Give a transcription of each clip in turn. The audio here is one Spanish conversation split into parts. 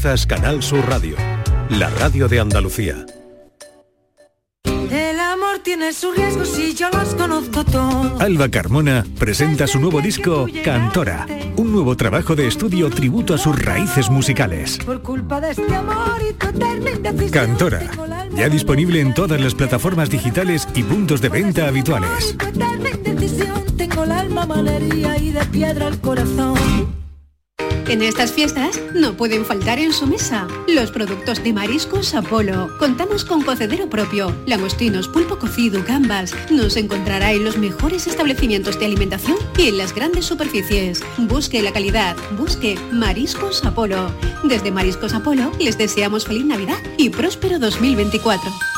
Canal Sur Radio, la radio de Andalucía. El amor tiene sus riesgos y yo los conozco todos. Alba Carmona presenta su nuevo disco Cantora, un nuevo trabajo de estudio tributo a sus raíces musicales. Por culpa de este amor y. Cantora, ya disponible en todas las plataformas digitales y puntos de venta habituales. Tu eterna indecisión. Tengo el alma malería y de piedra el corazón. En estas fiestas no pueden faltar en su mesa los productos de Mariscos Apolo. Contamos con cocedero propio, langostinos, pulpo cocido, gambas. Nos encontrará en los mejores establecimientos de alimentación y en las grandes superficies. Busque la calidad, busque Mariscos Apolo. Desde Mariscos Apolo les deseamos feliz Navidad y próspero 2024.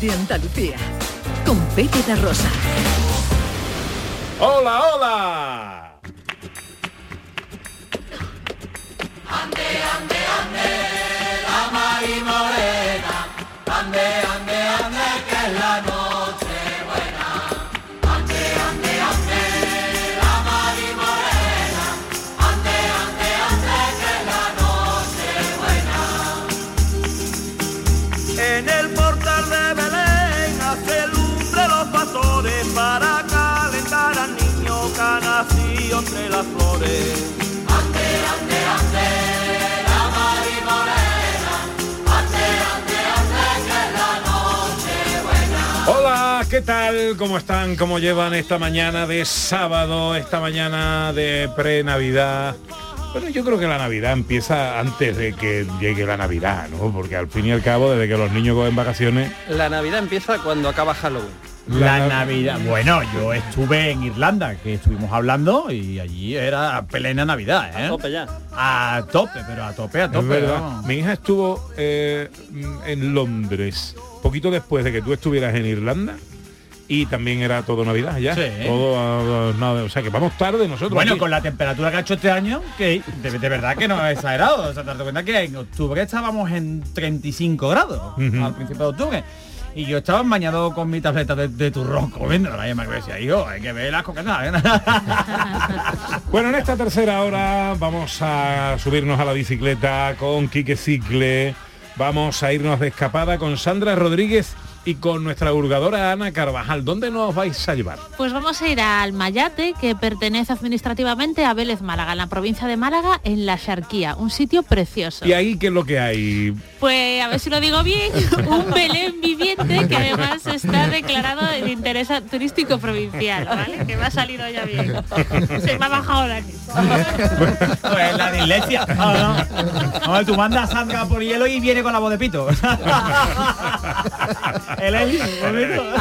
De Andalucía con Pepe Rosa. ¡Hola, hola! Tal? ¿Cómo están? ¿Cómo llevan esta mañana de sábado, esta mañana de pre-Navidad? Bueno, yo creo que la Navidad empieza antes de que llegue la Navidad, ¿no? Porque al fin y al cabo, desde que los niños cogen vacaciones, La Navidad empieza cuando acaba Halloween. La Navidad. Bueno, yo estuve en Irlanda, que estuvimos hablando, y allí era plena Navidad, ¿eh? A tope ya. A tope, pero a tope, a tope. vamos. Mi hija estuvo eh, en Londres, poquito después de que tú estuvieras en Irlanda. Y también era todo Navidad ya. Sí. Todo, ah, nada, o sea que vamos tarde nosotros. Bueno, aquí. con la temperatura que ha hecho este año, que de, de verdad que no es exagerado. O sea, te das cuenta que en octubre estábamos en 35 grados al principio de octubre. Y yo estaba bañado con mi tableta de, de turrón comiendo. La me decía, hijo, hay que ver las coquetas. Bueno, en esta tercera hora vamos a subirnos a la bicicleta con Quique Cicle, vamos a irnos de escapada con Sandra Rodríguez y con nuestra hurgadora Ana Carvajal. ¿Dónde nos vais a llevar? Pues vamos a ir al Mayate, que pertenece administrativamente a Vélez Málaga, en la provincia de Málaga, en la Xarquía, un sitio precioso. ¿Y ahí qué es lo que hay? Pues a ver si lo digo bien, un Belén viviente que además está declarado de interés turístico provincial, ¿vale? Que me ha salido ya bien. Se me ha bajado la pues la dislexia. No. No, tú mandas a Sandra por hielo y viene con la voz de pito. El Eli, bonito.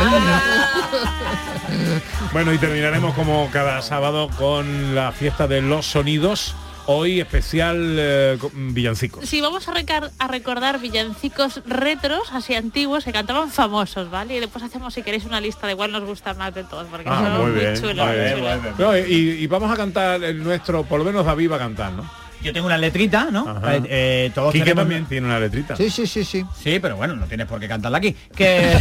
Bueno, y terminaremos como cada sábado con la fiesta de los sonidos. Hoy especial eh, con villancicos. Sí, vamos a, recar- a recordar villancicos retros, así antiguos, que cantaban famosos, ¿vale? Y después hacemos, si queréis, una lista de cuál nos gusta más de todos, porque Ah, son muy bien, chulos. muy muy bien, chulos. muy bien. No, y, y vamos a cantar el nuestro, por lo menos David va a cantar, ¿no? Yo tengo una letrita, ¿no? Eh, eh, todos Quique tenemos- también tiene una letrita. Sí, sí, sí, sí. Sí, pero bueno, no tienes por qué cantarla aquí. Que...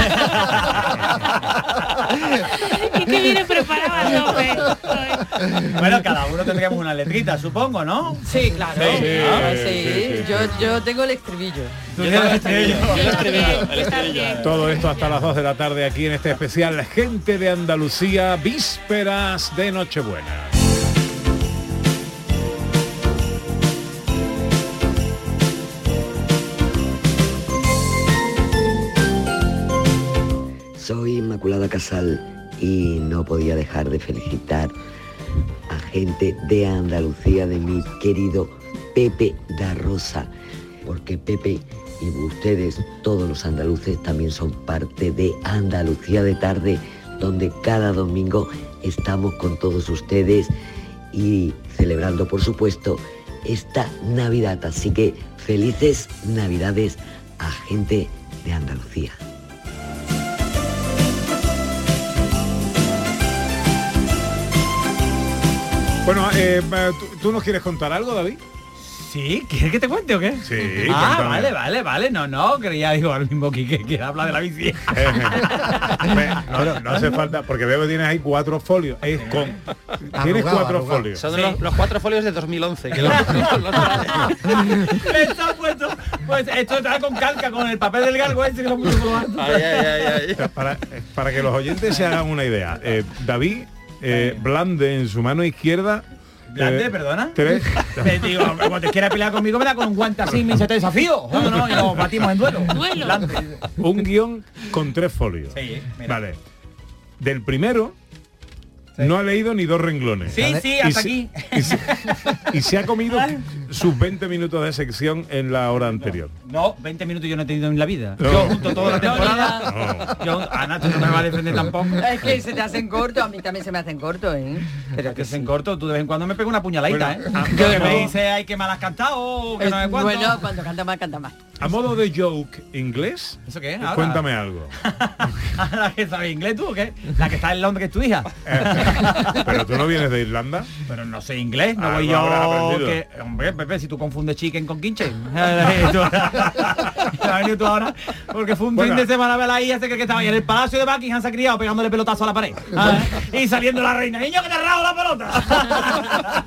y que viene preparado, bueno, cada uno tendríamos una letrita, supongo, ¿no? Sí, claro. Sí, Ah, sí, sí. sí, sí. Yo, yo tengo el estribillo. Tú tienes el estribillo. El estribillo, el estribillo. Todo esto hasta las 2 de la tarde aquí en este especial Gente de Andalucía, vísperas de Nochebuena. Soy Inmaculada Casal y no podía dejar de felicitar a gente de Andalucía, de mi querido Pepe da Rosa, porque Pepe y ustedes, todos los andaluces, también son parte de Andalucía de tarde, donde cada domingo estamos con todos ustedes y celebrando, por supuesto, esta Navidad. Así que felices Navidades a gente de Andalucía. Bueno, eh, ¿tú, tú nos quieres contar algo, David? Sí, ¿quieres que te cuente o qué? Sí, Ah, cuéntame. vale, vale, vale. No, no, creía, digo, al mismo que que habla de la bici. No, no, no hace falta, porque veo que tienes ahí cuatro folios. Es con, tienes Arrugado, cuatro arrugado. folios. Son los, los cuatro folios de 2011. Que los- Está puesto, pues esto está con calca, con el papel del galgo ese que lo puso. Ay, ay, ay, Para, para que los oyentes se hagan una idea, eh, David eh, blande en su mano izquierda. ¿Blande, eh, perdona? tres- Te digo, cuando te quiera pelear conmigo, me da con un guante así, me dice, te desafío. No, no, y batimos en duelo. Duelo. Blande. un guion con tres folios. Sí, mira. Vale. Del primero no ha leído ni dos renglones. Sí, sí, Y hasta se- aquí. Y se, y se ha comido sus 20 minutos de sección en la hora anterior. No, 20 minutos yo no he tenido en la vida. No. Yo junto toda la temporada. Yo, tú no me vas a defender tampoco. Es que se te hacen cortos, a mí también se me hacen cortos, ¿eh? Pero que se en corto, tú de vez en cuando me pego una puñaladita, Bueno, ¿eh? ah, que no. me dice, ay, que mal has cantado, no. Bueno, cuando canta más, canta más. A modo de joke inglés, ¿Eso qué es ahora? cuéntame algo. ¿La que sabe inglés tú o qué? ¿La que está en Londres que es tu hija? Pero tú no vienes de Irlanda. Pero no sé inglés, no Algo voy yo que... Hombre, Pepe, si tú confundes chicken con quinche. Tú- ahora porque fue un Bueno. fin de semana de la hija se cree que estaba ahí en el palacio de Buckingham se ha criado pegándole pelotazo a la pared. Ah, Y saliendo la reina, niño que te ha rajado la pelota.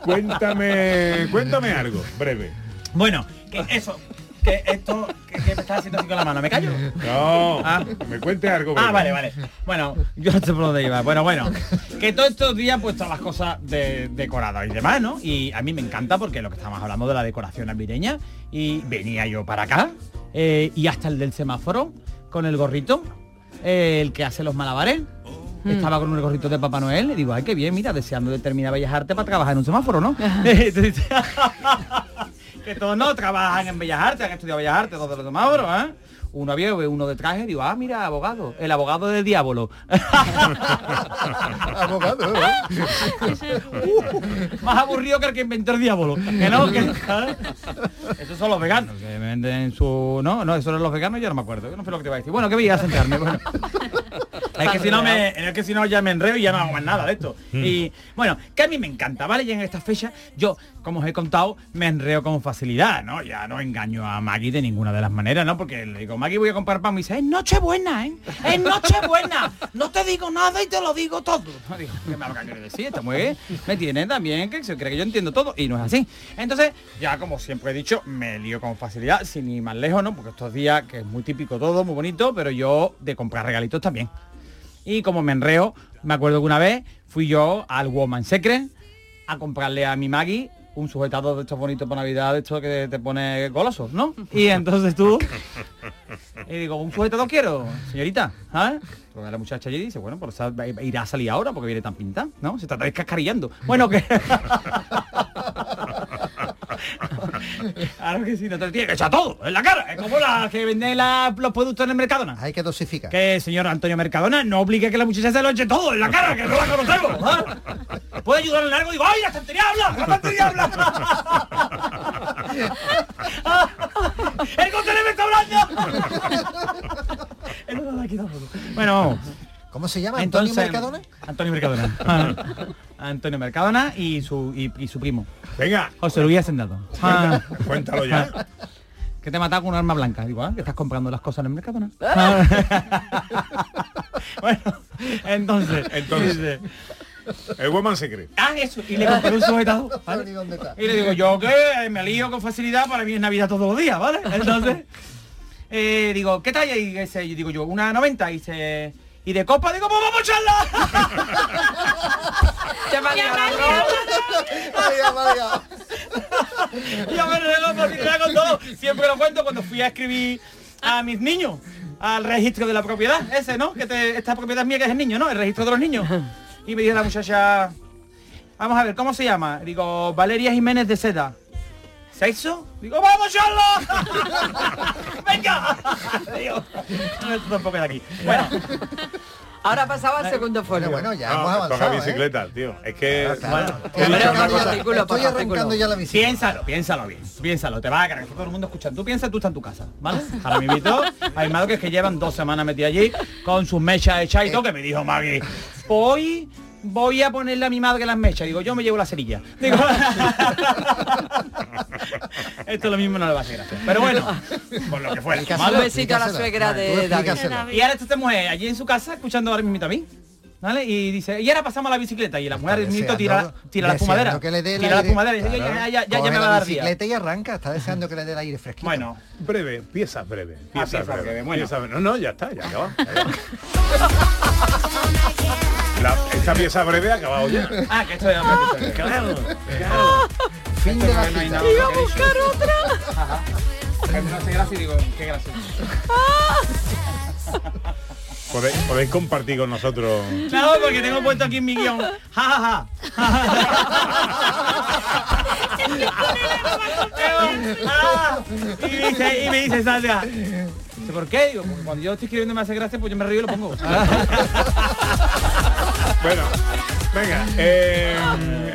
Cuéntame, cuéntame algo, breve. Bueno, que eso, que esto, que, que me estás haciendo así con la mano, ¿me callo? No, Ah. me cuente algo. Ah, vale, vale. Bueno, yo no sé por dónde iba. Bueno, bueno. Que todos estos días pues todas las cosas de, decoradas y demás, ¿no? Y a mí me encanta porque lo que estamos hablando de la decoración navideña y venía yo para acá eh, y hasta el del semáforo con el gorrito, eh, el que hace los malabares. Estaba con un gorrito de Papá Noel y digo, ay, qué bien, mira, deseando de terminar Bellas Artes para trabajar en un semáforo, ¿no? Que todos no trabajan en Bellas Artes, han estudiado Bellas Artes, todos los semáforos, ¿eh? Uno había uno de traje, digo, ah, mira, abogado, el abogado del diablo. Abogado. Más aburrido que el que inventó el diablo. Que no, que ¿eh? Esos son los veganos, que venden su. No, no, esos son los veganos, yo no me acuerdo. No sé lo que te iba a decir. Bueno, que voy a sentarme. Bueno. Es que si no me. Es que si no ya me enredo y ya no hago más nada de esto. Y bueno, que a mí me encanta, ¿vale? Y en esta fecha, yo, como os he contado, me enreo con facilidad, ¿no? Ya no engaño a Maggie de ninguna de las maneras, ¿no? Porque le digo, Maggie voy a comprar pan, me dice, es Nochebuena, ¿eh? Es Nochebuena. No te digo nada y te lo digo todo. Digo, ¿qué me va a querer decir? Está muy bien. Me tiene también que se cree que yo entiendo todo y no es así. Entonces, ya como siempre he dicho, me lío con facilidad, sin ir más lejos, ¿no? Porque estos días, que es muy típico todo, muy bonito, pero yo de comprar regalitos también. Y como me enreo, me acuerdo que una vez fui yo al Woman Secret a comprarle a mi Maggie un sujetador de estos bonitos para Navidad, de estos que te pone goloso, ¿no? Y entonces tú... Y digo, ¿un sujetador quiero, señorita? ¿sabes? Porque la muchacha allí dice, bueno, pues irá a salir ahora porque viene tan pintada, ¿no? Se está descascarillando. Bueno, que... Claro que sí, no te tiene que echar todo en la cara. Es como la que venden la- los productos en el Mercadona. Hay que dosificar. Que señor Antonio Mercadona no obligue a que la muchacha se lo eche todo en la cara, que no la conocemos. ¿ah? ¿Puede ayudar en algo? Digo, ¡ay, la estantería habla! ¡La estantería habla! ¡El contenedor me está hablando! No lo. Bueno, ¿Cómo se llama? ¿Antonio entonces... Mercadona? Antonio Mercadona. Antonio Mercadona y su, y, y su primo. Venga, José Luis Hacendado. Ah. cuéntalo ya. que te ha matado con un arma blanca. Digo, ah, que estás comprando las cosas en el Mercadona. bueno, entonces, Entonces. dice, El Woman Secret. ah, eso, y le compré un sujetador. No ¿vale? Y le digo, yo que me lío con facilidad, para mí es Navidad todos los días, ¿vale? Entonces, eh, digo, ¿qué talla? Y ese, y digo yo, una 90, y dice, y de copa, digo, pues vamos a echarla. Ya me ha liado. Yo me rego por con todo. Siempre lo cuento cuando fui a escribir a mis niños. al registro de la propiedad, ese, ¿no? Que te- esta propiedad es mía que es el niño, ¿no? El registro de los niños. Y me dice la muchacha, vamos a ver, ¿cómo se llama? Digo, Valeria Jiménez de Seda. ¿Sexo? Digo, ¡vamos, Charlo! ¡Venga! Digo, esto tampoco de aquí. Bueno, Ahora pasaba al segundo folio. Bueno, ya No, hemos avanzado. ¿eh? bicicleta, tío. Es que... Claro. Artículo, por Estoy arrancando ya la bicicleta. piénsalo, piénsalo bien. Piénsalo, te va a creer que todo el mundo escucha. Tú piensas, tú estás en tu casa, ¿vale? Ahora me invitó a mi madre que es que llevan dos semanas metida allí con sus mechas hechas y todo, que me dijo Maggie, hoy voy a ponerle a mi madre las mechas. Digo, yo me llevo la cerilla. Digo, esto es lo mismo no le va a hacer gracia. Pero bueno, por lo que fuera. Un besito a la suegra de David. Y ahora esta mujer allí en su casa escuchando ahora mismo a mí. ¿Vale? Y dice, y ahora pasamos a la bicicleta. Y la mujer del minuto tira, tira la espumadera. que le dé el Tira la espumadera y dice, Claro. ya, ya, ya, me va a dar día. bicicleta y arranca, está deseando que le dé el aire fresquito. Bueno, Breve, pieza breve. Pieza pieza breve. breve, bueno. No, no, ya está, ya acaba. ya esta pieza breve ha acabado ya. Ah, que esto es otra Claro, claro. Fin de la no cita. Iba a buscar otra. Ajá. Que me hace gracia y digo, qué gracioso. Podéis, podéis compartir con nosotros. No, porque tengo puesto aquí en mi guion. Ja, ja, ja. y, dice, y me dice Sandra, ¿por qué? Digo, "Porque cuando yo estoy escribiendo y me hace gracia, pues yo me río y lo pongo. Bueno, venga, eh,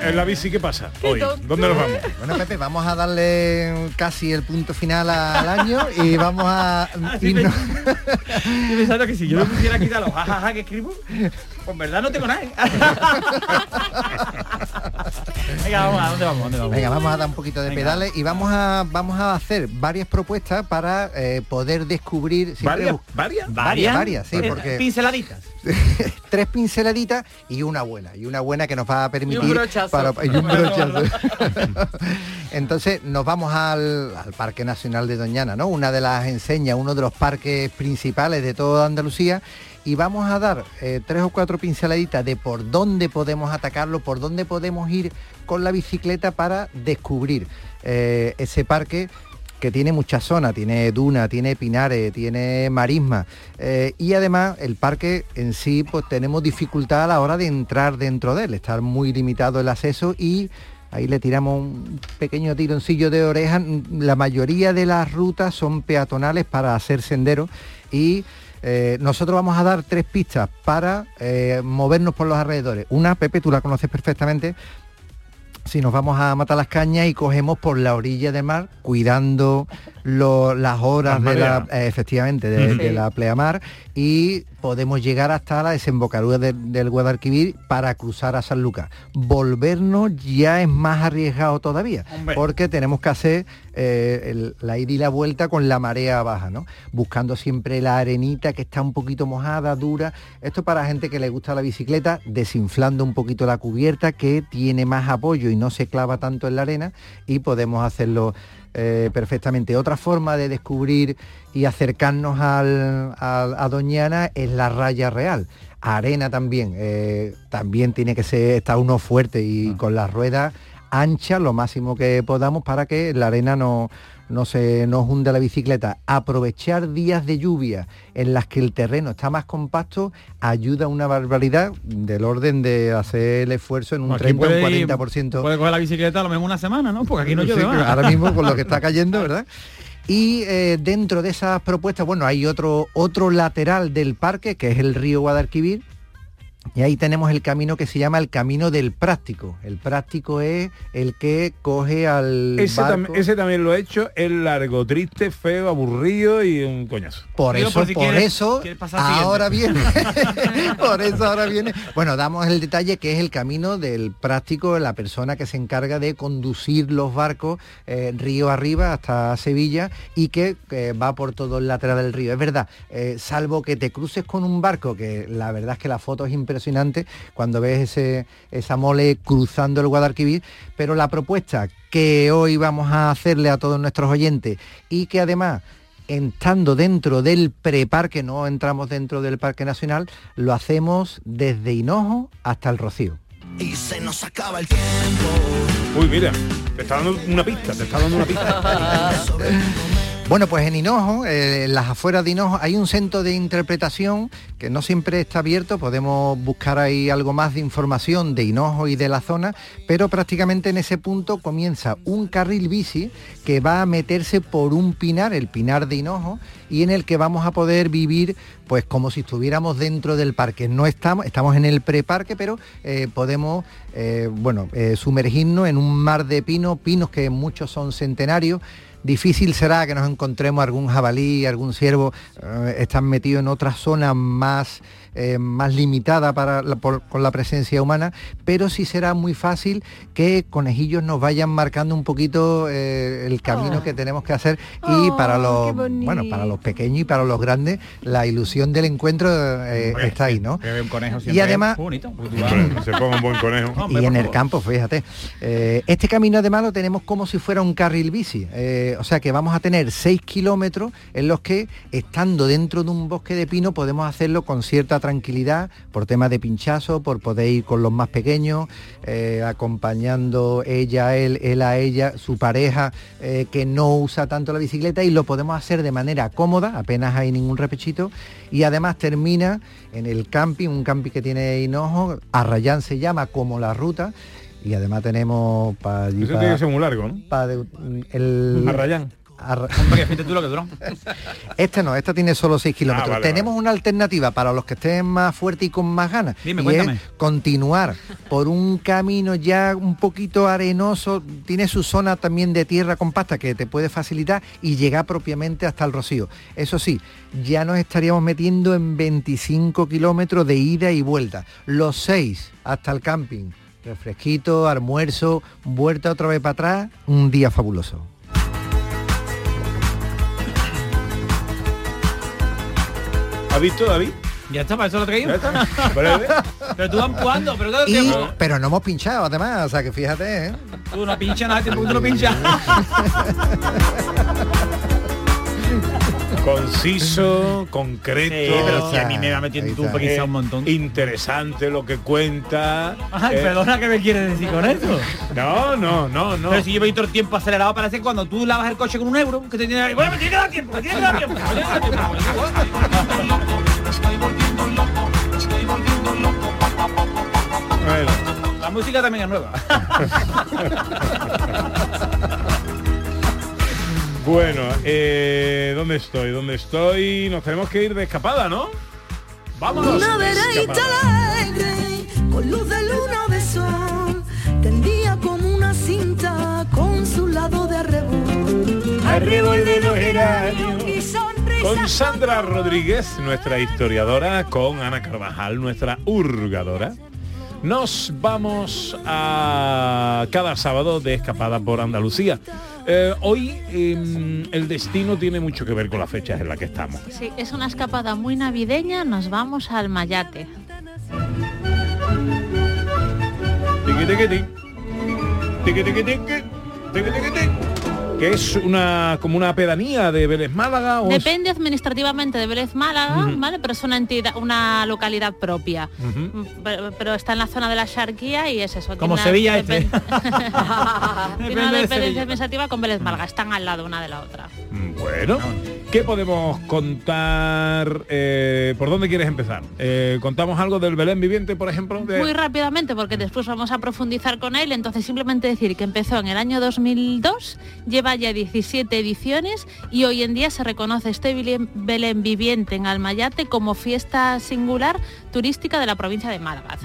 en la bici, ¿qué pasa hoy? ¿Dónde nos vamos? Bueno, Pepe, vamos a darle casi el punto final al año y vamos a irnos- Estoy pensando que si yo me pusiera a quitar los jajaja que escribo, pues en verdad no tengo nada. ¿eh? Venga, vamos, ¿a dónde vamos? ¿Dónde vamos? Venga, vamos a dar un poquito de Venga. pedales y vamos a vamos a hacer varias propuestas para eh, poder descubrir ¿Varias? ¿Varias? varias, varias, sí, porque Pinceladitas. tres pinceladitas y una buena y una buena que nos va a permitir brochazo. para- y un brochazo. entonces nos vamos al, al Parque Nacional de Doñana no una de las enseñas uno de los parques principales de toda Andalucía y vamos a dar eh, tres o cuatro pinceladitas de por dónde podemos atacarlo por dónde podemos ir con la bicicleta para descubrir eh, ese parque que tiene muchas zonas, tiene duna, tiene pinares, tiene marisma eh, y además el parque en sí pues tenemos dificultad a la hora de entrar dentro de él, estar muy limitado el acceso y ahí le tiramos un pequeño tironcillo de oreja, la mayoría de las rutas son peatonales para hacer senderos y eh, nosotros vamos a dar tres pistas para eh, movernos por los alrededores. Una, Pepe, tú la conoces perfectamente, si nos vamos a matar las cañas y cogemos por la orilla del mar, cuidando lo- las horas Las de la, eh, efectivamente, de, Sí. de la pleamar y podemos llegar hasta la desembocadura de- del Guadalquivir para cruzar a San Lucas. Volvernos ya es más arriesgado todavía, Hombre. porque tenemos que hacer eh, el- la ida y la vuelta con la marea baja, ¿no? Buscando siempre la arenita que está un poquito mojada, dura. Esto para gente que le gusta la bicicleta, desinflando un poquito la cubierta que tiene más apoyo y no se clava tanto en la arena y podemos hacerlo eh, perfectamente. Otra forma de descubrir y acercarnos al- al- a Doñana es la raya real. Arena también, eh, también tiene que ser, estar uno fuerte y con las ruedas anchas lo máximo que podamos para que la arena no, no se nos hunda la bicicleta. Aprovechar días de lluvia en las que el terreno está más compacto ayuda una barbaridad del orden de hacer el esfuerzo en un Aquí 30 o un puede ir- 40%. Puede coger la bicicleta a lo mejor una semana, ¿no? Porque aquí no Sí, llueve más. ahora mismo con lo que está cayendo, ¿verdad? Y eh, dentro de esas propuestas, bueno, hay otro, otro lateral del parque, que es el río Guadalquivir, y ahí tenemos el camino que se llama el camino del práctico. El práctico es el que coge al Ese, tam- barco. ese también lo he hecho, es largo, triste, feo, aburrido y un coñazo. Por Digo, eso, por si por quieres- eso, quieres ahora viene. por eso ahora viene. Bueno, damos el detalle que es el camino del práctico, la persona que se encarga de conducir los barcos eh, río arriba hasta Sevilla y que eh, va por todo el lateral del río. Es verdad, eh, salvo que te cruces con un barco, que la verdad es que la foto es impresionante cuando ves ese, esa mole cruzando el Guadalquivir, pero la propuesta que hoy vamos a hacerle a todos nuestros oyentes y que además estando dentro del preparque, no entramos dentro del Parque Nacional, lo hacemos desde Hinojo hasta el Rocío. Y se nos acaba el tiempo. Uy, mira, te está dando una pista, te está dando una pista. Bueno, pues en Hinojo, eh, en las afueras de Hinojo, hay un centro de interpretación que no siempre está abierto, podemos buscar ahí algo más de información de Hinojo y de la zona, pero prácticamente en ese punto comienza un carril bici que va a meterse por un pinar, el pinar de Hinojo, y en el que vamos a poder vivir pues como si estuviéramos dentro del parque. No estamos, estamos en el preparque, pero eh, podemos eh, bueno, sumergirnos en un mar de pinos, pinos que muchos son centenarios. Difícil será que nos encontremos algún jabalí, algún ciervo, eh, están metidos en otra zona más, eh, más limitada para la- por- con la presencia humana, pero sí será muy fácil que conejillos nos vayan marcando un poquito eh, el camino que tenemos que hacer y Oh, para los bueno para los pequeños y para los grandes la ilusión del encuentro eh, está ahí, ¿no? Un conejo Y además es bonito. Se ponga un buen conejo. y en el campo, fíjate. Eh, este camino además lo tenemos como si fuera un carril bici. Eh, o sea que vamos a tener 6 kilómetros en los que, estando dentro de un bosque de pino, podemos hacerlo con cierta tranquilidad, por tema de pinchazo, por poder ir con los más pequeños, eh, acompañando ella él, él a ella, su pareja, eh, que no usa tanto la bicicleta y lo podemos hacer de manera cómoda, apenas hay ningún repechito, y además termina en el camping, un camping que tiene Hinojo, Arrayán se llama como la ruta, y además tenemos para. Eso pa- tiene que ser muy largo, ¿no? pa de- el... Arrayán. Hombre, tú lo que duró. Este no, esta tiene solo 6 kilómetros. Ah, vale, Tenemos una alternativa para los que estén más fuertes y con más ganas. Dime, y cuéntame. es continuar por un camino ya un poquito arenoso, tiene su zona también de tierra compacta que te puede facilitar y llegar propiamente hasta el Rocío. Eso sí, ya nos estaríamos metiendo en 25 kilómetros de ida y vuelta. Los 6 hasta el camping. Refresquito, almuerzo, vuelta otra vez para atrás, un día fabuloso. ¿Has visto, David? Ya está, para eso lo traído. Breve. Pero tú vas jugando, pero todo el Y- pero no hemos pinchado además, o sea que fíjate, ¿eh? Tú no pinchas nada, tú no pinchas. Conciso, concreto. Sí, pero si a mí me va metiendo tú porque Eh, un montón. Interesante lo que cuenta. Ay, Eh, perdona, ¿qué me quieres decir con eso? No, no, no, no. Pero si llevo todo el tiempo acelerado, parece que cuando tú lavas el coche con un euro, que te tiene... Bueno, me tiene que dar tiempo, me tiene que dar tiempo, me tiene que dar tiempo. Bueno. La música también es nueva. Bueno, eh, ¿dónde estoy? ¿Dónde estoy? Nos tenemos que ir de escapada, ¿no? Vámonos. Una veredita alegre, con luz de luna de sol, tendía como una cinta con su lado de arrebol. Arrebol de los geranios. Con Sandra Rodríguez, nuestra historiadora, con Ana Carvajal, nuestra hurgadora. Nos vamos a cada sábado de escapada por Andalucía. Eh, hoy em, el destino tiene mucho que ver con las fechas en las que estamos. Sí, es una escapada muy navideña, nos vamos al Mayate. Tiqui, tiqui, tiqui. Que es una como una pedanía de Vélez Málaga o es- Depende administrativamente de Vélez Málaga. ¿vale? Pero es una entidad, una localidad propia. Mm, Pero, pero está en la zona de la Xarquía y es eso. Como Sevilla este. Tiene una de dependencia administrativa con Vélez Málaga, están al lado una de la otra. Mm, Bueno, ¿qué podemos contar? eh, ¿Por dónde quieres empezar? Eh, ¿Contamos algo del Belén viviente, por ejemplo? De- Muy rápidamente, porque después vamos a profundizar con él, entonces simplemente decir que empezó en el año 2002, lleva ya 17 ediciones y hoy en día se reconoce este Belén, viviente en Almayate como fiesta singular turística de la provincia de Málaga.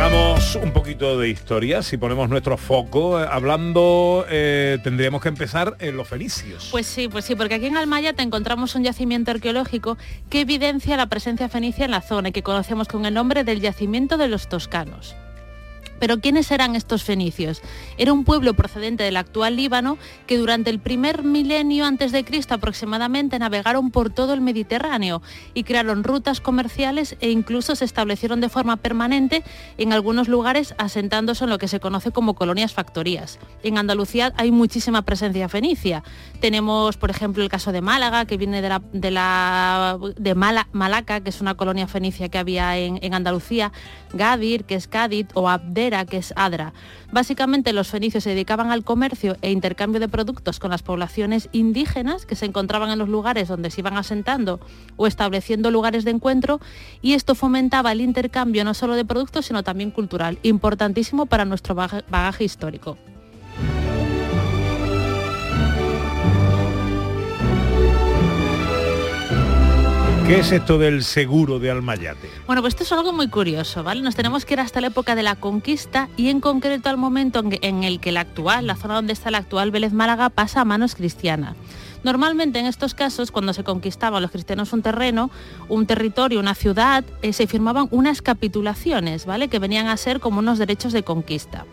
Hagamos un poquito de historia, si ponemos nuestro foco, eh, hablando, eh, tendríamos que empezar en los fenicios. Pues sí, pues sí, porque aquí en Almayate encontramos un yacimiento arqueológico que evidencia la presencia fenicia en la zona y que conocemos con el nombre del yacimiento de los toscanos. Pero ¿quiénes eran estos fenicios? Era un pueblo procedente del actual Líbano que durante el primer milenio antes de Cristo aproximadamente navegaron por todo el Mediterráneo y crearon rutas comerciales e incluso se establecieron de forma permanente en algunos lugares asentándose en lo que se conoce como colonias factorías. En Andalucía hay muchísima presencia fenicia. Tenemos, por ejemplo, el caso de Málaga, que viene de la de, la, de Mala- Malaca, que es una colonia fenicia que había en, en Andalucía, Gadir, que es Cádiz, o Abdel, que es Adra. Básicamente los fenicios se dedicaban al comercio e intercambio de productos con las poblaciones indígenas que se encontraban en los lugares donde se iban asentando o estableciendo lugares de encuentro y esto fomentaba el intercambio no solo de productos sino también cultural, importantísimo para nuestro bagaje histórico. ¿Qué es esto del seguro de Almayate? Bueno, pues esto es algo muy curioso, ¿vale? Nos tenemos que ir hasta la época de la conquista y en concreto al momento en el que la actual, la zona donde está la actual Vélez Málaga, pasa a manos cristianas. Normalmente en estos casos, cuando se conquistaban los cristianos un terreno, un territorio, una ciudad, eh, se firmaban unas capitulaciones, ¿vale? Que venían a ser como unos derechos de conquista.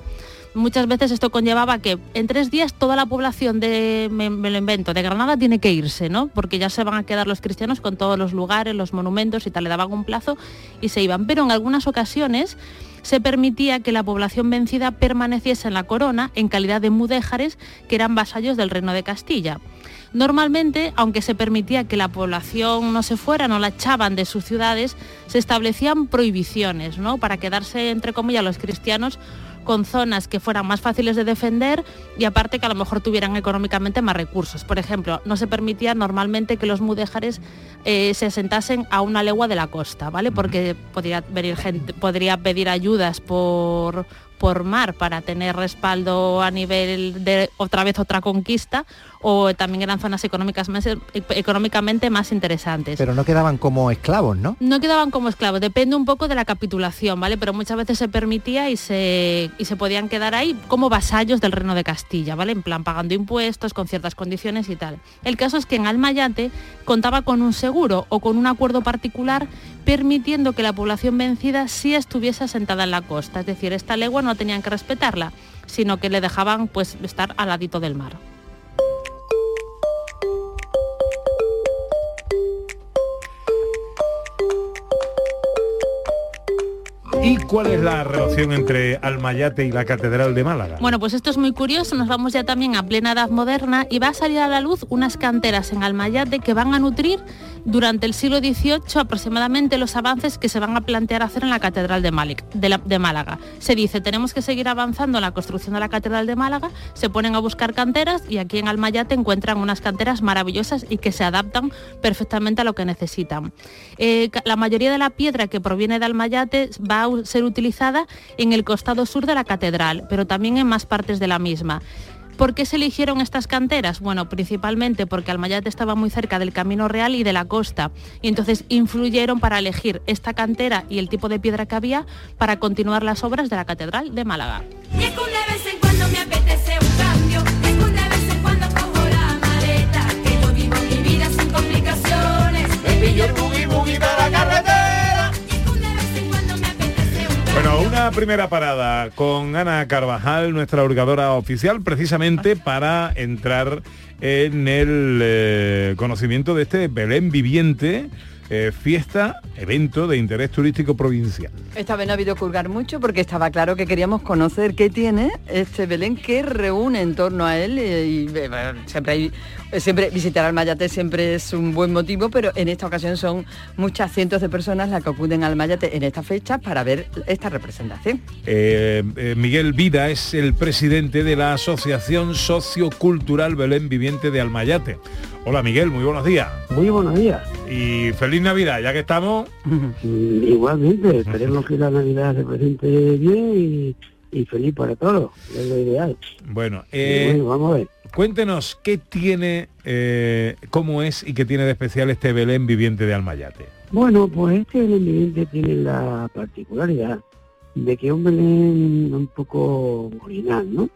Muchas veces esto conllevaba que en tres días toda la población de, me, lo invento, de Granada tiene que irse, ¿no? Porque ya se van a quedar los cristianos con todos los lugares, los monumentos y tal, le daban un plazo y se iban. Pero en algunas ocasiones se permitía que la población vencida permaneciese en la corona en calidad de mudéjares que eran vasallos del reino de Castilla. Normalmente, aunque se permitía que la población no se fuera, no la echaban de sus ciudades, se establecían prohibiciones, ¿no? Para quedarse, entre comillas, los cristianos con zonas que fueran más fáciles de defender y aparte que a lo mejor tuvieran económicamente más recursos. Por ejemplo, no se permitía normalmente que los mudéjares eh, se asentasen a una legua de la costa, ¿vale? Porque podría venir gente, podría pedir ayudas por por mar para tener respaldo a nivel de otra vez otra conquista o también eran zonas económicas más, económicamente más interesantes. Pero no quedaban como esclavos, ¿no? No quedaban como esclavos, depende un poco de la capitulación, ¿vale? Pero muchas veces se permitía y se, y se podían quedar ahí como vasallos del reino de Castilla, ¿vale? En plan pagando impuestos, con ciertas condiciones y tal. El caso es que en Almayate contaba con un seguro o con un acuerdo particular permitiendo que la población vencida sí estuviese asentada en la costa, es decir, esta legua no tenían que respetarla, sino que le dejaban pues estar al ladito del mar. ¿Y cuál es la relación entre Almayate y la Catedral de Málaga? Bueno, pues esto es muy curioso, nos vamos ya también a plena edad moderna y va a salir a la luz unas canteras en Almayate que van a nutrir durante el siglo XVIII aproximadamente los avances que se van a plantear hacer en la Catedral de, Málic- de la- de Málaga. Se dice, tenemos que seguir avanzando en la construcción de la Catedral de Málaga, se ponen a buscar canteras y aquí en Almayate encuentran unas canteras maravillosas y que se adaptan perfectamente a lo que necesitan. Eh, la mayoría de la piedra que proviene de Almayate va a ser utilizada en el costado sur de la catedral, pero también en más partes de la misma. ¿Por qué se eligieron estas canteras? Bueno, principalmente porque Almayate estaba muy cerca del Camino Real y de la costa, y entonces influyeron para elegir esta cantera y el tipo de piedra que había para continuar las obras de la Catedral de Málaga. Una primera parada con Ana Carvajal, nuestra hurgadora oficial, precisamente para entrar en el eh, conocimiento de este Belén viviente, eh, fiesta, evento de interés turístico provincial. Esta vez no ha habido que hurgar mucho porque estaba claro que queríamos conocer qué tiene este Belén que reúne en torno a él eh, y, eh, bueno, siempre hay siempre visitar al Mayate siempre es un buen motivo, pero en esta ocasión son muchas cientos de personas las que acuden al Mayate en esta fecha para ver esta representación. Eh, eh, Miguel Vida es el presidente de la Asociación Sociocultural Belén Viviente de Almayate. Hola Miguel, muy buenos días. Muy buenos días. Y feliz Navidad, ya que estamos. Igualmente, esperemos que la Navidad se presente bien y, y feliz para todos, es lo ideal. Bueno, eh, bueno, vamos a ver. cuéntenos qué tiene, eh, cómo es y qué tiene de especial este Belén Viviente de Almayate. Bueno, pues este Belén viviente tiene la particularidad de que es un Belén un poco original, ¿no?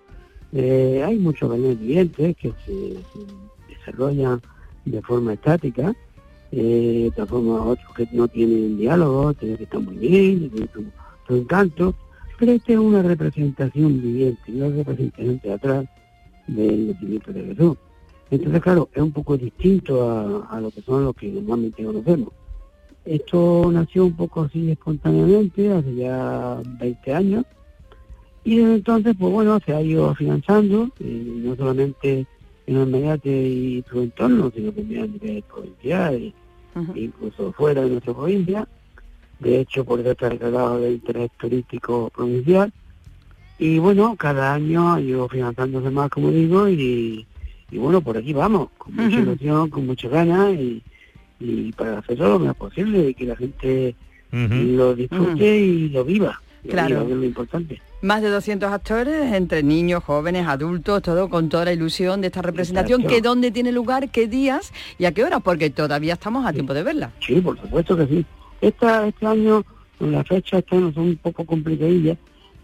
Eh, hay muchos Belén vivientes que se, se desarrollan de forma estática, eh, de otra forma otros que no tienen diálogo, tienen que estar muy bien, tienen su, su encanto, pero esta es una representación viviente, una representación teatral del nacimiento de Jesús. Entonces, claro, es un poco distinto a, a lo que son los que normalmente conocemos. Esto nació un poco así espontáneamente, hace ya 20 años, y desde entonces, pues bueno, se ha ido afianzando, eh, no solamente en Almayate y su entorno, sino también a nivel provincial, e incluso fuera de nuestra provincia. De hecho, por eso está declarado de interés turístico provincial. Y bueno, cada año ha ido financiándose más, como digo, y, y bueno, por aquí vamos, con mucha Ujú. ilusión, con muchas ganas y, y para hacer todo lo mejor posible y que la gente lo disfrute y lo viva. Claro. viva, que es lo importante. Más de 200 actores, entre niños, jóvenes, adultos, todo con toda la ilusión de esta representación, Exacto. que dónde tiene lugar, qué días y a qué horas, porque todavía estamos a tiempo de verla. Sí, por supuesto que sí. Esta, este año, las fechas estas son un poco complicadillas,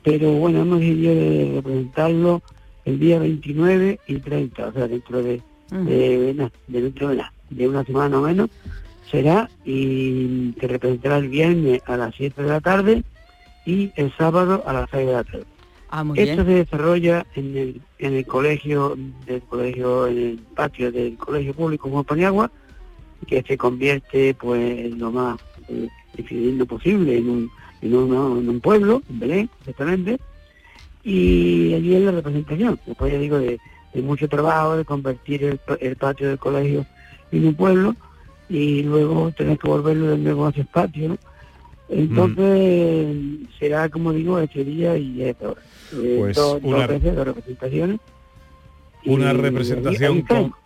pero bueno, hemos decidido de representarlo el día 29 y 30, o sea, dentro de, de, de dentro de, de una semana o menos, será y se representará el viernes a las 7 de la tarde y el sábado a las 6 de la tarde. Ah, muy Esto bien. se desarrolla en el, en el colegio, del colegio, en el patio del colegio público Juan Paniagua, que se convierte pues en lo más eh, fidedigno posible en un, en, en un pueblo, en Belén, exactamente, y allí es la representación, después ya digo, de, de mucho trabajo, de convertir el, el patio del colegio en un pueblo, y luego tener que volverlo de nuevo hacia el patio, ¿no? Entonces será, como digo, este día y esta hora. Eh, Pues dos, dos una- veces, dos representaciones. Una Y representación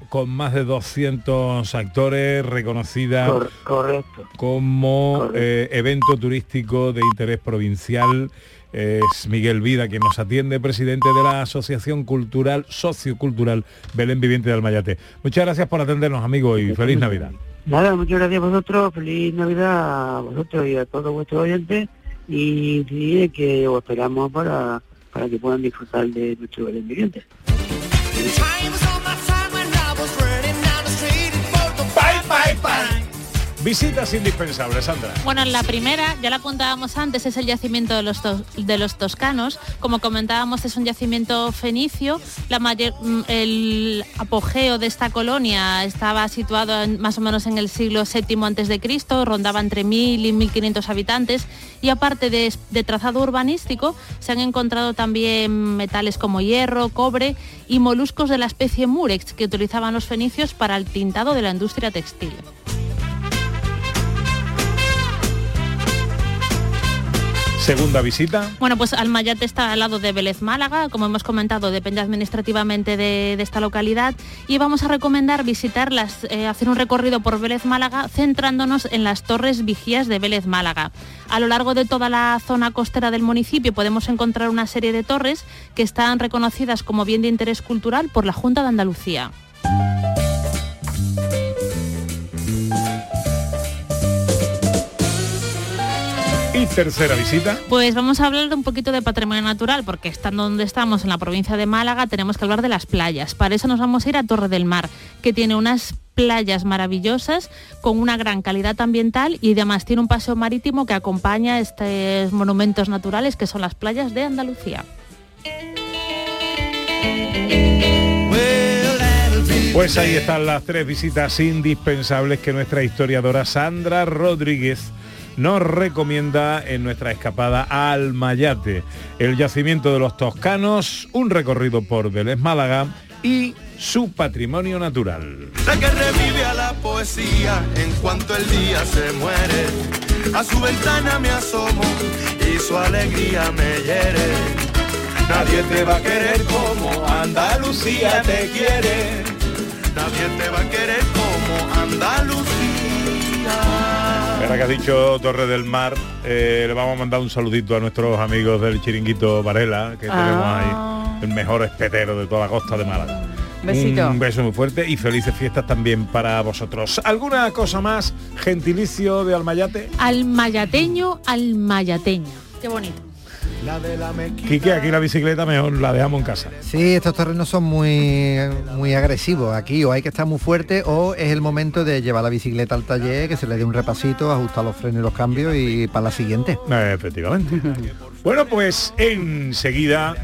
con, más de 200 actores reconocida Cor- correcto. como eh, evento turístico de interés provincial. Es Miguel Vida quien nos atiende, presidente de la Asociación Cultural Sociocultural Belén Viviente de Almayate. Muchas gracias por atendernos, amigo, y feliz Navidad. Nada, muchas gracias a vosotros, feliz Navidad a vosotros y a todos vuestros oyentes y que os esperamos para, para que puedan disfrutar de nuestro Belén viviente. Visitas indispensables, Sandra. Bueno, la primera, ya la apuntábamos antes, es el yacimiento de los, de los toscanos. Como comentábamos, es un yacimiento fenicio. La mayor, mm, el apogeo de esta colonia estaba situado más o menos en el siglo VII antes de Cristo, rondaba entre 1.000 y 1.500 habitantes. Y aparte de, de trazado urbanístico, se han encontrado también metales como hierro, cobre y moluscos de la especie murex que utilizaban los fenicios para el tintado de la industria textil. Segunda visita. Bueno, pues Almayate está al lado de Vélez Málaga, como hemos comentado, depende administrativamente de, esta localidad y vamos a recomendar visitar las, eh, hacer un recorrido por Vélez Málaga centrándonos en las torres vigías de Vélez Málaga. A lo largo de toda la zona costera del municipio podemos encontrar una serie de torres que están reconocidas como bien de interés cultural por la Junta de Andalucía. Y tercera visita. Pues vamos a hablar de un poquito de patrimonio natural, porque estando donde estamos, en la provincia de Málaga, tenemos que hablar de las playas. Para eso nos vamos a ir a Torre del Mar, que tiene unas playas maravillosas con una gran calidad ambiental y además tiene un paseo marítimo que acompaña estos monumentos naturales que son las playas de Andalucía. Pues ahí están las tres visitas indispensables que nuestra historiadora Sandra Rodríguez nos recomienda en nuestra escapada al Mayate, el yacimiento de los toscanos, un recorrido por Vélez Málaga y su patrimonio natural. La que revive a la poesía en cuanto el día se muere. A su ventana me asomo y su alegría me hiere. Nadie te va a querer como Andalucía te quiere. Nadie te va a querer como Andalucía. Ahora que has dicho Torre del Mar, eh, le vamos a mandar un saludito a nuestros amigos del chiringuito Varela, que tenemos ahí el mejor espetero de toda la costa de Málaga. Besito. Un beso muy fuerte y felices fiestas también para vosotros. ¿Alguna cosa más? Gentilicio de Almayate. Almayateño, almayateño. Qué bonito. Quique, aquí la bicicleta mejor la dejamos en casa. Sí, estos terrenos son muy, muy agresivos. Aquí o hay que estar muy fuerte o es el momento de llevar la bicicleta al taller, que se le dé un repasito, ajustar los frenos y los cambios y para la siguiente. Efectivamente. bueno, pues enseguida,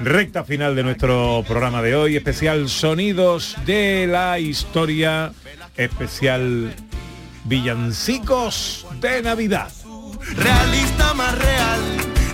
recta final de nuestro programa de hoy, especial Sonidos de la Historia, especial Villancicos de Navidad. realista más real,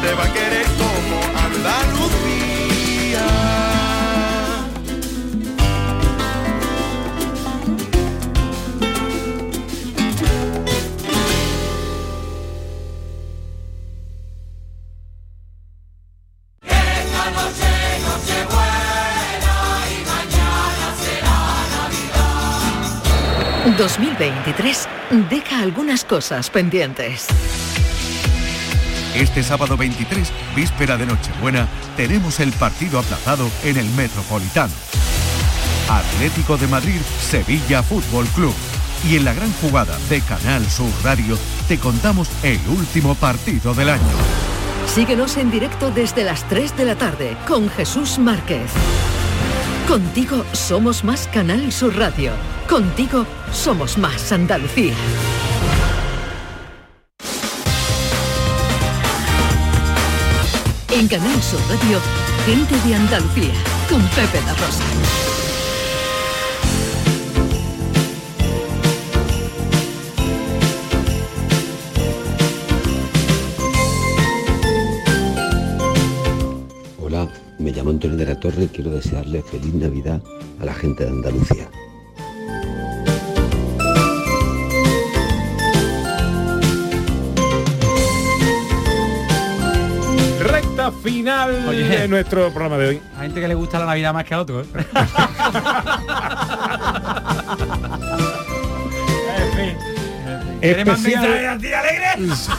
Te va a querer como Andalucía. Y mañana será Navidad. 2023 deja algunas cosas pendientes. Este sábado 23, víspera de Nochebuena, tenemos el partido aplazado en el Metropolitano. Atlético de Madrid, Sevilla Fútbol Club. Y en la gran jugada de Canal Sur Radio te contamos el último partido del año. Síguenos en directo desde las 3 de la tarde con Jesús Márquez. Contigo somos más Canal Sur Radio. Contigo somos más Andalucía. En Canal Sur Radio, gente de Andalucía con Pepe da Rosa. Hola, me llamo Antonio de la Torre y quiero desearle feliz Navidad a la gente de Andalucía. Final de nuestro programa de hoy. Hay gente que le gusta la Navidad más que a otro, ¿eh? ¿Quieres más Especial- mensajes así alegres?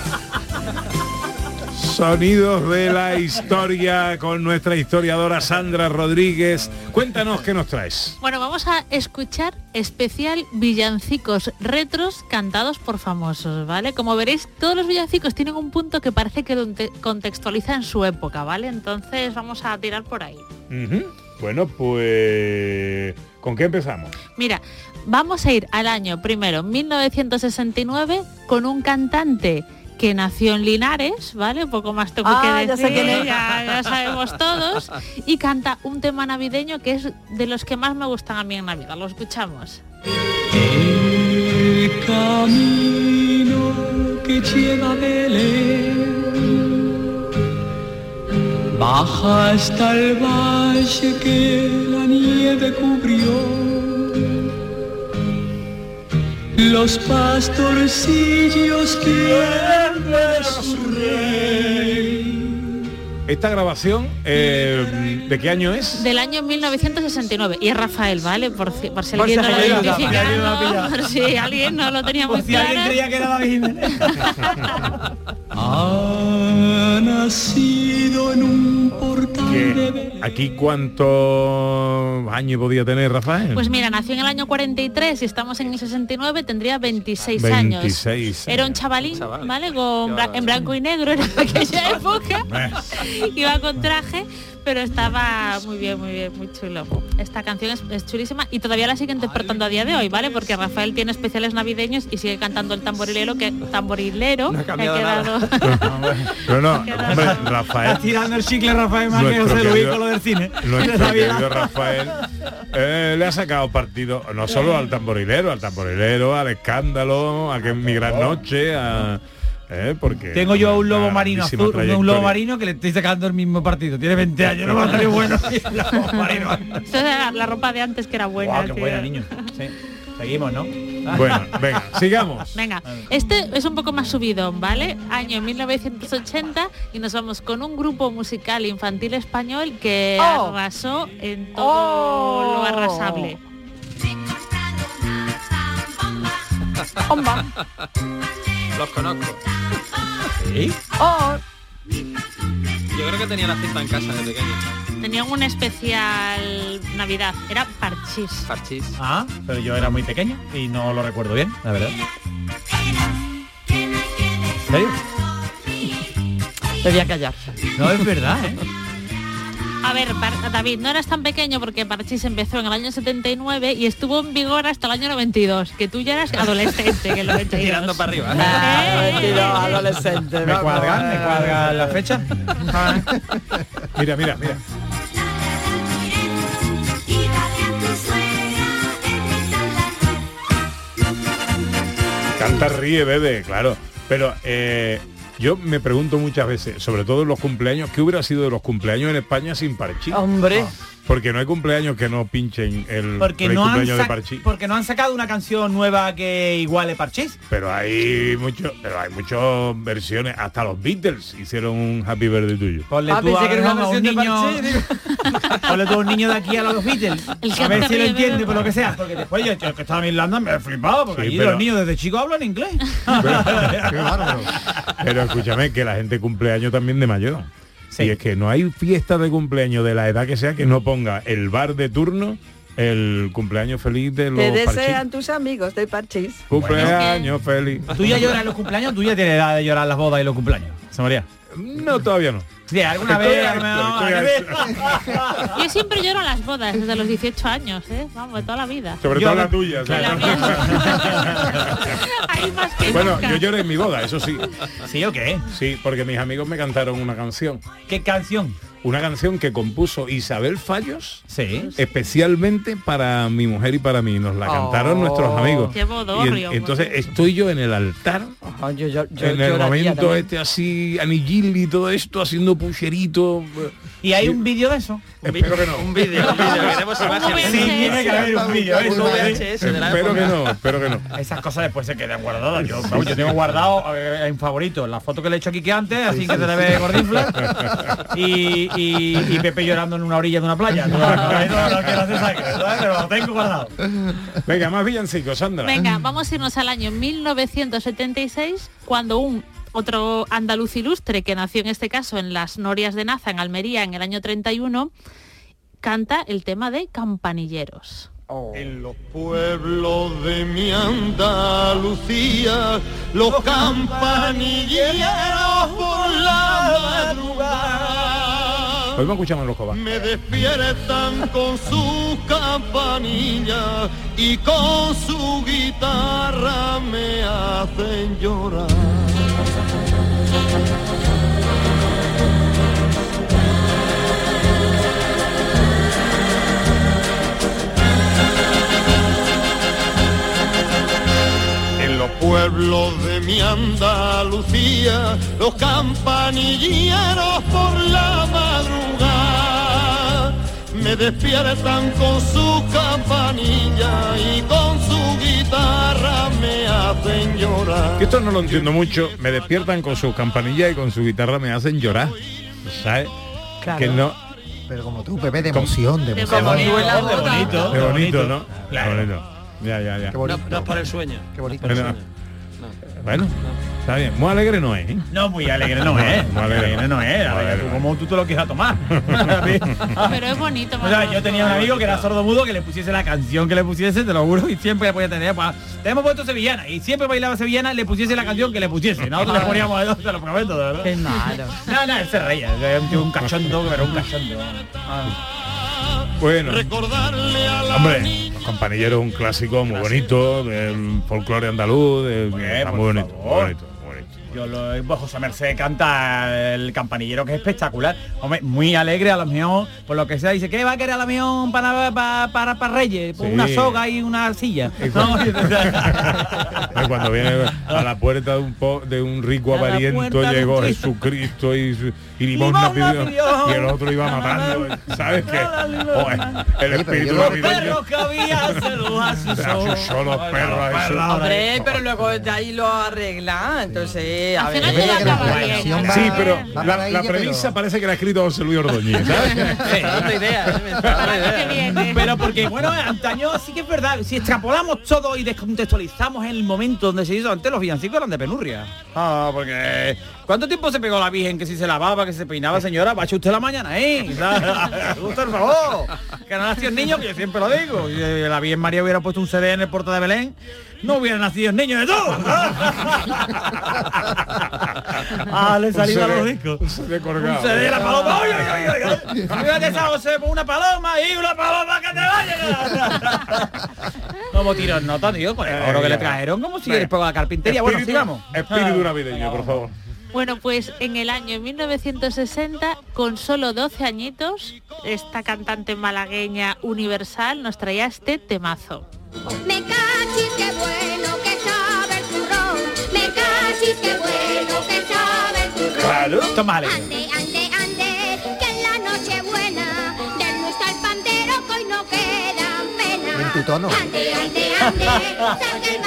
Sonidos de la historia con nuestra historiadora Sandra Rodríguez. Cuéntanos qué nos traes. Bueno, vamos a escuchar especial villancicos retros cantados por famosos, ¿vale? Como veréis, todos los villancicos tienen un punto que parece que contextualiza en su época, ¿vale? Entonces vamos a tirar por ahí. Bueno, pues ¿con qué empezamos? Mira, vamos a ir al año primero, 1969, con un cantante que nació en Linares, ¿vale? Poco más tengo Ah, que ya sé decir, quién es. ya, ya sabemos todos, y canta un tema navideño que es de los que más me gustan a mí en Navidad. Lo escuchamos. El camino que lleva a Belén baja hasta el valle que la nieve cubrió. Los pastorcillos quieren ver su rey. Esta grabación, eh, ¿de qué año es? Del año 1969. Y es Rafael, ¿vale? Por, si- por si Por si alguien no lo alguien lo identifica, pilla, alguien lo ¿no? pilla. por si alguien no lo tenía muy si alguien claro. creía que era David Jiménez. Ha nacido en un portal de ¿Aquí cuántos años podía tener Rafael? Pues mira, nació en el año 43 y estamos en el 69, tendría 26, años. 26 Era un chavalín, ¿vale? Con en blanco y negro en aquella época. Iba con traje, pero estaba muy bien, muy bien, muy chulo. Esta canción es, es chulísima y todavía la sigue interpretando a día de hoy, ¿vale? Porque Rafael tiene especiales navideños y sigue cantando el tamborilero que tamborilero No ha que quedado. Pero no, hombre, Rafael. Está tirando el chicle Rafael más que Nuestro José Luis querido- con lo del cine. Nuestro De Navidad. querido Rafael eh, le ha sacado partido no solo al tamborilero, al tamborilero, al escándalo, a que es mi gran noche, a, eh, porque Tengo yo un lobo marino azul, un lobo marino que le estoy sacando el mismo partido. Tiene 20 años, no va a salir bueno. Lobo marino. Era la ropa de antes que era buena. Guau, qué tío. buena, niño. Sí. Seguimos, ¿no? Bueno, venga, sigamos. Venga, este es un poco más subidón, ¿vale? Año 1980 y nos vamos con un grupo musical infantil español que Oh. arrasó en todo lo arrasable. Los conozco. ¿Sí? Oh, Yo creo que tenía la cinta en casa de pequeño. Tenían un especial Navidad, era Parchís. Parchís. Ah, pero yo era muy pequeño y no lo recuerdo bien, la verdad. ¿En serio? debía callarse. No, es verdad, ¿eh? A ver, David, no eras tan pequeño porque Parchís empezó en el año 79 y estuvo en vigor hasta el año 92, que tú ya eras adolescente que el 92. Tirando para arriba. Ah, 22, adolescente. ¿Me vamos. cuadran? ¿Me cuadra la fecha? Mira, mira, mira. Canta, ríe, bebe, claro. Pero eh, yo me pregunto muchas veces, sobre todo en los cumpleaños, ¿qué hubiera sido de los cumpleaños en España sin Parchís? Hombre. Porque no hay cumpleaños que no pinchen el Porque no, cumpleaños de Parchís. porque no han sacado una canción nueva que iguale Parchís. Pero hay mucho, pero hay muchas versiones, hasta los Beatles hicieron un Happy Birthday tuyo. Ponle Ah, tú a, que a un niño, Parchís, ponle tú a un niño de aquí a los Beatles. A ver si lo entiende por lo que sea. Porque después yo, yo que estaba en Irlanda me he flipado, porque Sí, allí pero- los niños desde chicos hablan inglés. Qué bárbaro. Pero escúchame que la gente cumpleaños también de mayor. Y es que no hay fiesta de cumpleaños de la edad que sea que no ponga el bar de turno el cumpleaños feliz de los Te desean tus amigos de Parchís. Cumpleaños feliz. ¿Tú ya lloras en los cumpleaños? ¿Tú ya tienes edad de llorar las bodas y los cumpleaños? Se María. No, todavía no. Sí, alguna Estoy vez. harto, alguna- estoy alguna vez. Yo siempre lloro a las bodas desde los 18 años, ¿eh? Vamos, de toda la vida. Sobre Yo todo la tuya. La ¿sabes? Hay más que bueno, nunca. yo lloré en mi boda, eso sí. ¿Sí o qué? Sí, porque mis amigos me cantaron una canción. ¿Qué canción? Una canción que compuso Isabel Fallos Sí. especialmente para mi mujer y para mí. Nos la cantaron Oh. nuestros amigos. Qué Y bodorrio, en- entonces estoy yo en el altar, yo, yo, yo en el momento también. este así, anillil y todo esto, haciendo pucherito. ¿Y hay un vídeo de eso? Espero que no. Un vídeo, Espero que no, espero que no. Esas cosas después se quedan guardadas. Yo, vamos, yo tengo guardado eh, en favorito la foto que le he hecho aquí que antes, así que se le ve gordinfla. Y, y, y Pepe llorando en una orilla de una playa. No, no, no, no, que no se saque, ¿sabes? Pero lo tengo guardado. Venga, más villancicos, Sandra. Venga, vamos a irnos al año 1976, cuando un otro andaluz ilustre que nació en este caso en las Norias de Naza, en Almería, en el año 31, canta el tema de Campanilleros. En los pueblos de mi Andalucía, los campanilleros por la madrugada Hoy me escuchamos los cobas. me despiertan con sus campanillas y con su guitarra me hacen llorar. En los pueblos de mi Andalucía, los campanilleros por la madrugada me despiertan con su campanilla y con su guitarra me hacen llorar. Que esto no lo entiendo mucho. Me despiertan con sus campanillas y con su guitarra me hacen llorar. ¿Sabes? Claro. Que no. Pero como tú, Pepe, de emoción, de De emoción. La Qué boda. bonito. Qué bonito, ¿no? Claro. Bonito. Ya, ya, ya. Qué No, bonito. no es por el sueño. Qué bonito. Bueno, sueño. Bueno, está bien. Muy alegre no es, ¿eh? No, muy alegre no es. Muy Muy alegre alegre no es. A ver, tú como tú te lo quieras tomar. Pero es bonito. O sea, yo tenía un amigo que era sordo mudo que le pusiese la canción que le pusiese, te lo juro, y siempre le podía tener. Pues, te hemos puesto sevillana y siempre bailaba sevillana, le pusiese la canción que le pusiese. Nosotros le poníamos a dos, te lo prometo, de verdad. Qué malo. No, no, él se reía, era un, cachondo, pero un cachondo. Ah. Bueno, Recordarle a la hombre, Los Campanilleros es un clásico muy bonito del folclore andaluz, de- bonito, muy bonito. Yo lo, pues José Merced canta el campanillero que es espectacular. Hombre, muy alegre a lo mejor, por lo que sea, dice, ¿qué va a querer a lo mejor para, para, para, para Reyes? Pues Sí. una soga y una silla. Y No, Eh, Cuando viene a la puerta de un, po- de un rico avariento llegó. Jesucristo y, su- y limosna Limosna pidió, pidió. y el otro iba matando. ¿Sabes qué? El Oye, pero espíritu Los no- perros que había se los asusó. se asustó los perros. Hombre, pero luego de ahí lo arregla, entonces, a ver. Sí, pero la, la pero- premisa parece que la ha escrito José Luis Ordóñez. Pero porque, bueno, antaño sí que es verdad, si extrapolamos todo y descontextualizamos el momento donde se hizo antes, los villancicos eran de penurria. Ah, porque ¿Cuánto tiempo se pegó la Virgen que si se lavaba, que se peinaba, señora? Va a echar usted la mañana, ¿eh? Por favor. Que no nació el niño, que yo siempre lo digo. Eh, la Virgen María hubiera puesto un CD en el puerto de Belén, no hubiera nacido el niño de todo. ah, le salía a los discos. Un CD colgado. Un CD de la paloma. Oye, oye, oye. Fíjate esa José, por una paloma y una paloma que te vaya. Como tiros nota, tío, con el oro que le trajeron, como si eres para la carpintería. Bueno, Espíritu- sigamos. Espíritu navideño, por favor. Bueno, pues en el año 1960, con solo 12 añitos, esta cantante malagueña universal nos traía este temazo. Me cachis, qué bueno que sabe el turrón. Me cachis, qué bueno que sabe el turrón. Claro, tómale. Ande, ande, ande, que en la noche buena del no está el pandero que hoy no quedan penas. En tu tono. Ande, ande, ande,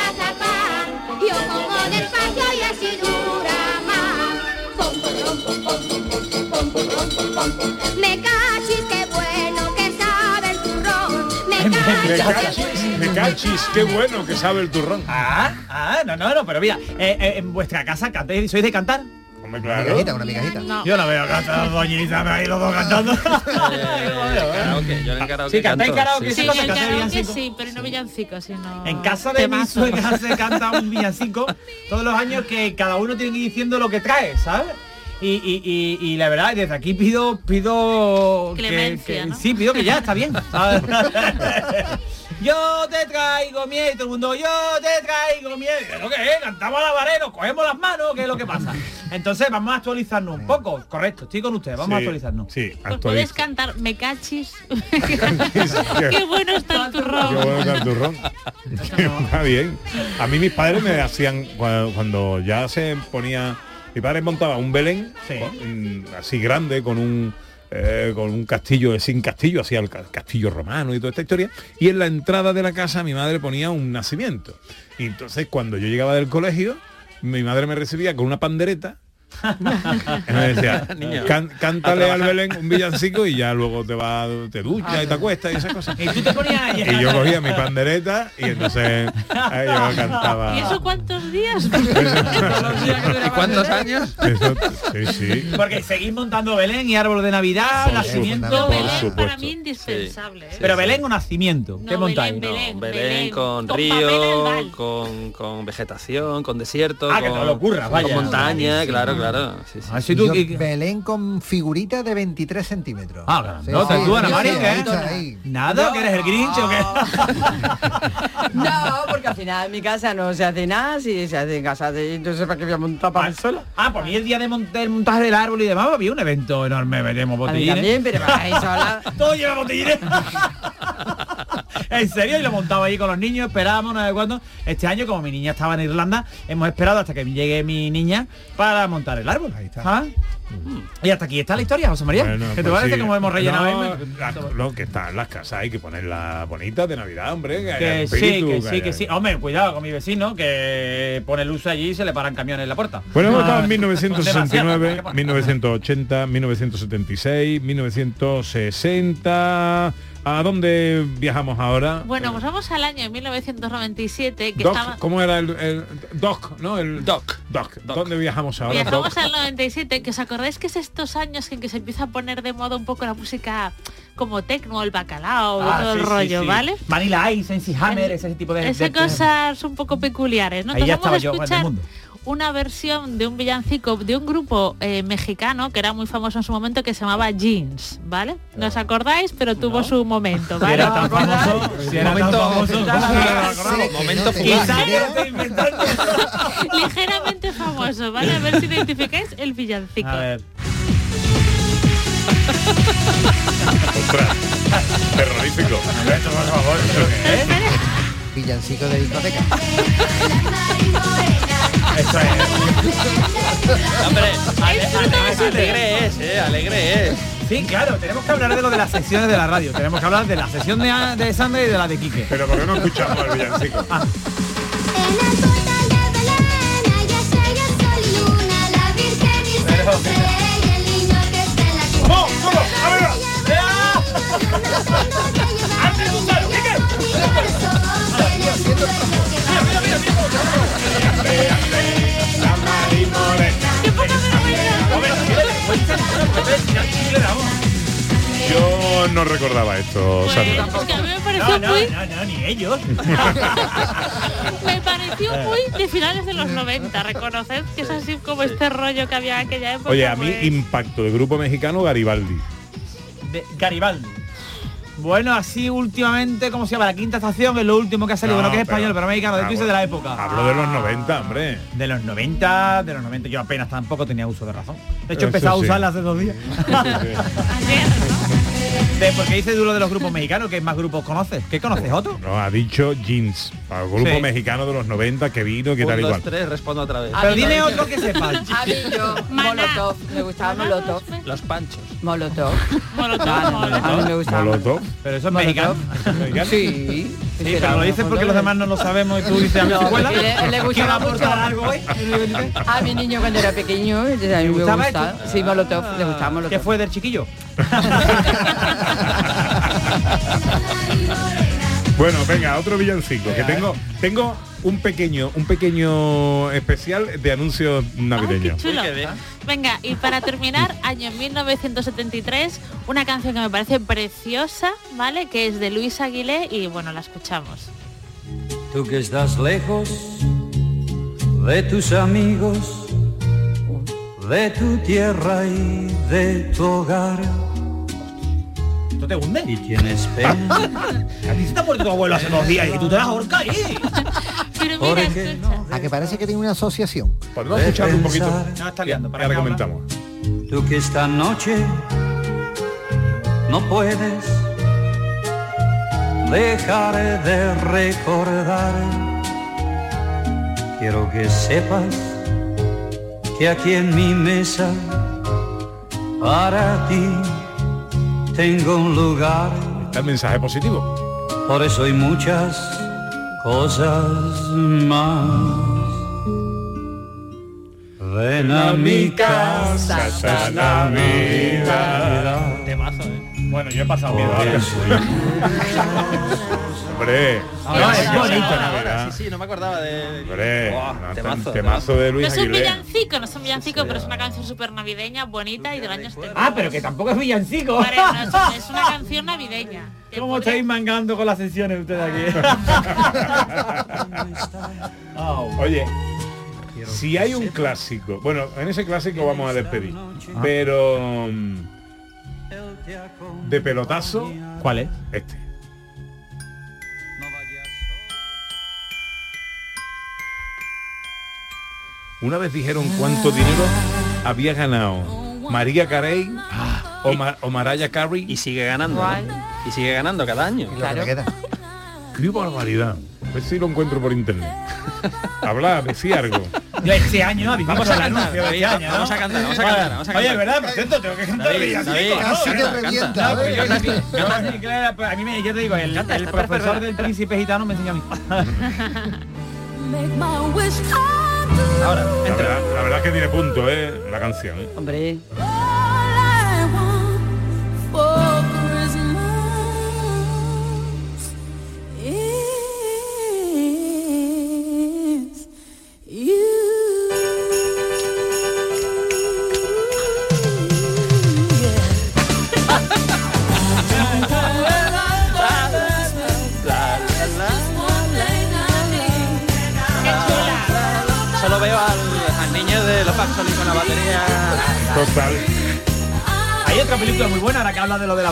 Me cachis, qué bueno que sabe el turrón. Me Me cachis, cachis, me cachis, qué bueno que sabe el turrón. Ah, ah, no, no, no, pero mira, eh, eh, en vuestra casa cantáis, ¿sois de cantar? Hombre, Una migajita, una migajita. No. Yo la veo cantar doñita, ahí los dos cantando. Karaoke, yo en el karaoke Sí, cantáis karaoke, sí, Sí, sí. en karaoke pero no villancicos, sino... En casa de mi suegra se canta un villancico todos los años que cada uno tiene que ir diciendo lo que trae, ¿sabes? Y, y, y, y la verdad, desde aquí pido, pido Clemencia, que- ¿no? sí, pido que ya está bien. yo te traigo miedo, y todo el mundo, yo te traigo miedo. ¿Lo que es? Cantamos a la varera, nos cogemos las manos, ¿qué es lo que pasa? Entonces vamos a actualizarnos un poco, correcto, estoy con ustedes, vamos a actualizarnos. Sí, puedes cantar Me cachis. Qué- Qué bueno está el Qué turrón. bueno está el turrón. Está bien. A mí mis padres me hacían cuando, cuando ya se ponía. Mi padre montaba un Belén Sí. con- así grande con un eh, con un castillo sin castillo, hacía el ca- castillo romano y toda esta historia. Y en la entrada de la casa mi madre ponía un nacimiento. Y entonces cuando yo llegaba del colegio, mi madre me recibía con una pandereta. Y me decía, Niño, "Can- a cántale al trabajar". Belén un villancico y ya luego te va, te ducha y te acuestas y esas cosas. Y tú te ponías Y yo cogía mi pandereta y entonces eh, yo cantaba. ¿Y eso cuántos días? ¿Y cuántos años? Eso, sí, sí. Porque seguís montando Belén y árbol de Navidad, Por nacimiento. Belén para mí indispensable. ¿eh? Pero Belén o nacimiento, ¿qué No, montáis? Belén, Belén. No, Belén, Belén, con, con río, con, con vegetación, con desierto, Ah, que con, lo ocurra, vaya. con montaña, claro, claro. Sí, sí. Ah, si tú- y- Belén con figurita de 23 centímetros. Ah, claro. Sí, no, te sí, tú, ahí. Nada, que eres el Grinch o qué. No, porque al final en mi casa no se hace nada, si se hace en casa de... Entonces, ¿para qué voy a montar para sola? Ah, por mí el día de montar el montaje del árbol y demás había un evento enorme, veremos A mí botellines. también, pero para ahí sola... Todo lleva botellines. en serio, y lo montaba ahí con los niños, esperábamos no sé cuándo. Este año, como mi niña estaba en Irlanda, hemos esperado hasta que llegue mi niña para montar el árbol. Ahí está. Y hasta aquí está la historia, José María. Bueno, ¿Qué te pues parece sí. cómo hemos rellenado No, no, que está en las casas, hay que ponerlas bonitas de Navidad, hombre. Que, Que sí, que sí, haya- que sí. Hombre, cuidado con mi vecino que pone luz allí y se le paran camiones en la puerta. Bueno, hemos Ah, estado en demasiado, 1969, ¿para qué poner? 1980, 1976, 1960. ¿A dónde viajamos ahora? Bueno, pues vamos al año 1997, que Doc, estaba... ¿Cómo era el, el Doc, no? El Doc. Doc. ¿Dónde viajamos ahora? Doc? Viajamos al 97, que os acordáis que es estos años en que se empieza a poner de moda un poco la música como tecno, el bacalao, Ah, todo sí, el sí, rollo, sí. ¿vale? Vanilla Ice, MC Hammer, ese tipo de... Esas cosas un poco peculiares, ¿no? Ahí ya Entonces vamos a yo, en el escuchar mundo. Una versión de un villancico de un grupo eh, mexicano que era muy famoso en su momento que se llamaba Jeans, ¿vale? No os acordáis, pero tuvo su momento, Si ¿vale? era tan famoso, si. Ligeramente famoso, ¿vale? A ver si identificáis el villancico. A ver. Ostras, terrorífico. Villancico de discoteca. Esto es... Hombre, ale- ale- alegre es, eh, alegre es. Sí, claro, tenemos que hablar de lo de las secciones de la radio. Tenemos que hablar de la sesión de, de Sandra y de la de Quique. Pero ¿por qué no escuchamos el villancico? En no recordaba esto, Sandra. Es que a mí me pareció No, no, muy, no, no, ni ellos. me pareció muy de finales de los 90. Reconoced que es así como este rollo que había en aquella época. Oye, a mí pues. impacto de grupo mexicano Garibaldi. De Garibaldi. Bueno, así últimamente, ¿cómo se llama? La quinta estación es lo último que ha salido, No, bueno, que es pero- español, pero mexicano, de Ah, bueno. de la época. Hablo de los 90, hombre. De los 90, de los 90, yo apenas tampoco tenía uso de razón. De hecho, empecé a sí. usarla hace dos días. De, porque dice duro de los grupos mexicanos, ¿qué más grupos conoces? ¿Qué conoces, otro? No, ha dicho Jeans, al grupo Sí. mexicano de los 90 que vino, que Un, tal y dos, cual. tres, respondo otra vez. Pero dime otro que sepas. A mí yo, Molotov, me gustaba Molotov. Los panchos. Molotov. Molotov, Ah, no, Molotov. A mí me gustaba. Molotov. Pero eso es mexicano. Sí. Sí, pero lo dices porque los demás no lo sabemos y tú dices a mi porque le- le ¿Quién gustaba va a aportar mucho. algo hoy? A mi niño cuando era pequeño, a mí me gustaba gustaba. esto? Sí, Molotov, le gustaba Molotov. ¿Qué fue del chiquillo? Bueno, venga, otro villancico, que tengo tengo un pequeño un pequeño especial de anuncios navideños. Chulo. Venga, y para terminar, año 1973, una canción que me parece preciosa, ¿vale? Que es de Luis Aguilé y bueno, la escuchamos. Tú que estás lejos de tus amigos, de tu tierra y de tu hogar. ¿Esto te hunde? Y tienes pena. A ti se te ha muerto tu abuelo hace dos días y tú te vas a ahorcar ahí. Pero mira, escucha. A que parece que tiene una asociación. Podemos escucharlo un poquito. No, está liando. Ahora comentamos. Tú que esta noche no puedes dejar de recordar. Quiero que sepas que aquí en mi mesa para ti tengo un lugar. Está el mensaje positivo. Por eso hay muchas cosas más. Ven a mi casa esta Navidad. Bueno, yo he pasado miedo ahora. eso Hombre, Ahora es bonito, Navidad. Sí, sí, no me acordaba de... Hombre, no, temazo, temazo de No Luis es un Aguilera. villancico, no es un villancico, pero es una canción súper navideña, bonita y del año 70. Ah, pero que tampoco es villancico. Hombre, no, es, es una canción navideña. ¿Cómo podría- estáis mangando con las sesiones ustedes aquí? Au. Oye, si hay un clásico, bueno, en ese clásico vamos a despedir, pero mm, de pelotazo, ¿Cuál es? este. Una vez dijeron cuánto dinero había ganado María Carey o, Ma- o Mariah Carey. Y sigue ganando. Y sigue ganando cada año. Queda. ¡Qué barbaridad! A ver si lo encuentro por internet. Habla, decía algo. Yo este año Vamos a cantar, anuncio este año, ¿no? vamos a cantar, vamos a cantar, vamos a Oye, cantar. ¿verdad? Por cierto, tengo que cantar a pues mí me, yo te digo, el, Canta, el profesor del príncipe gitano me enseñó a mí. Ahora, La entra. verdad, la verdad que tiene punto, ¿eh? La canción, ¿eh? Hombre,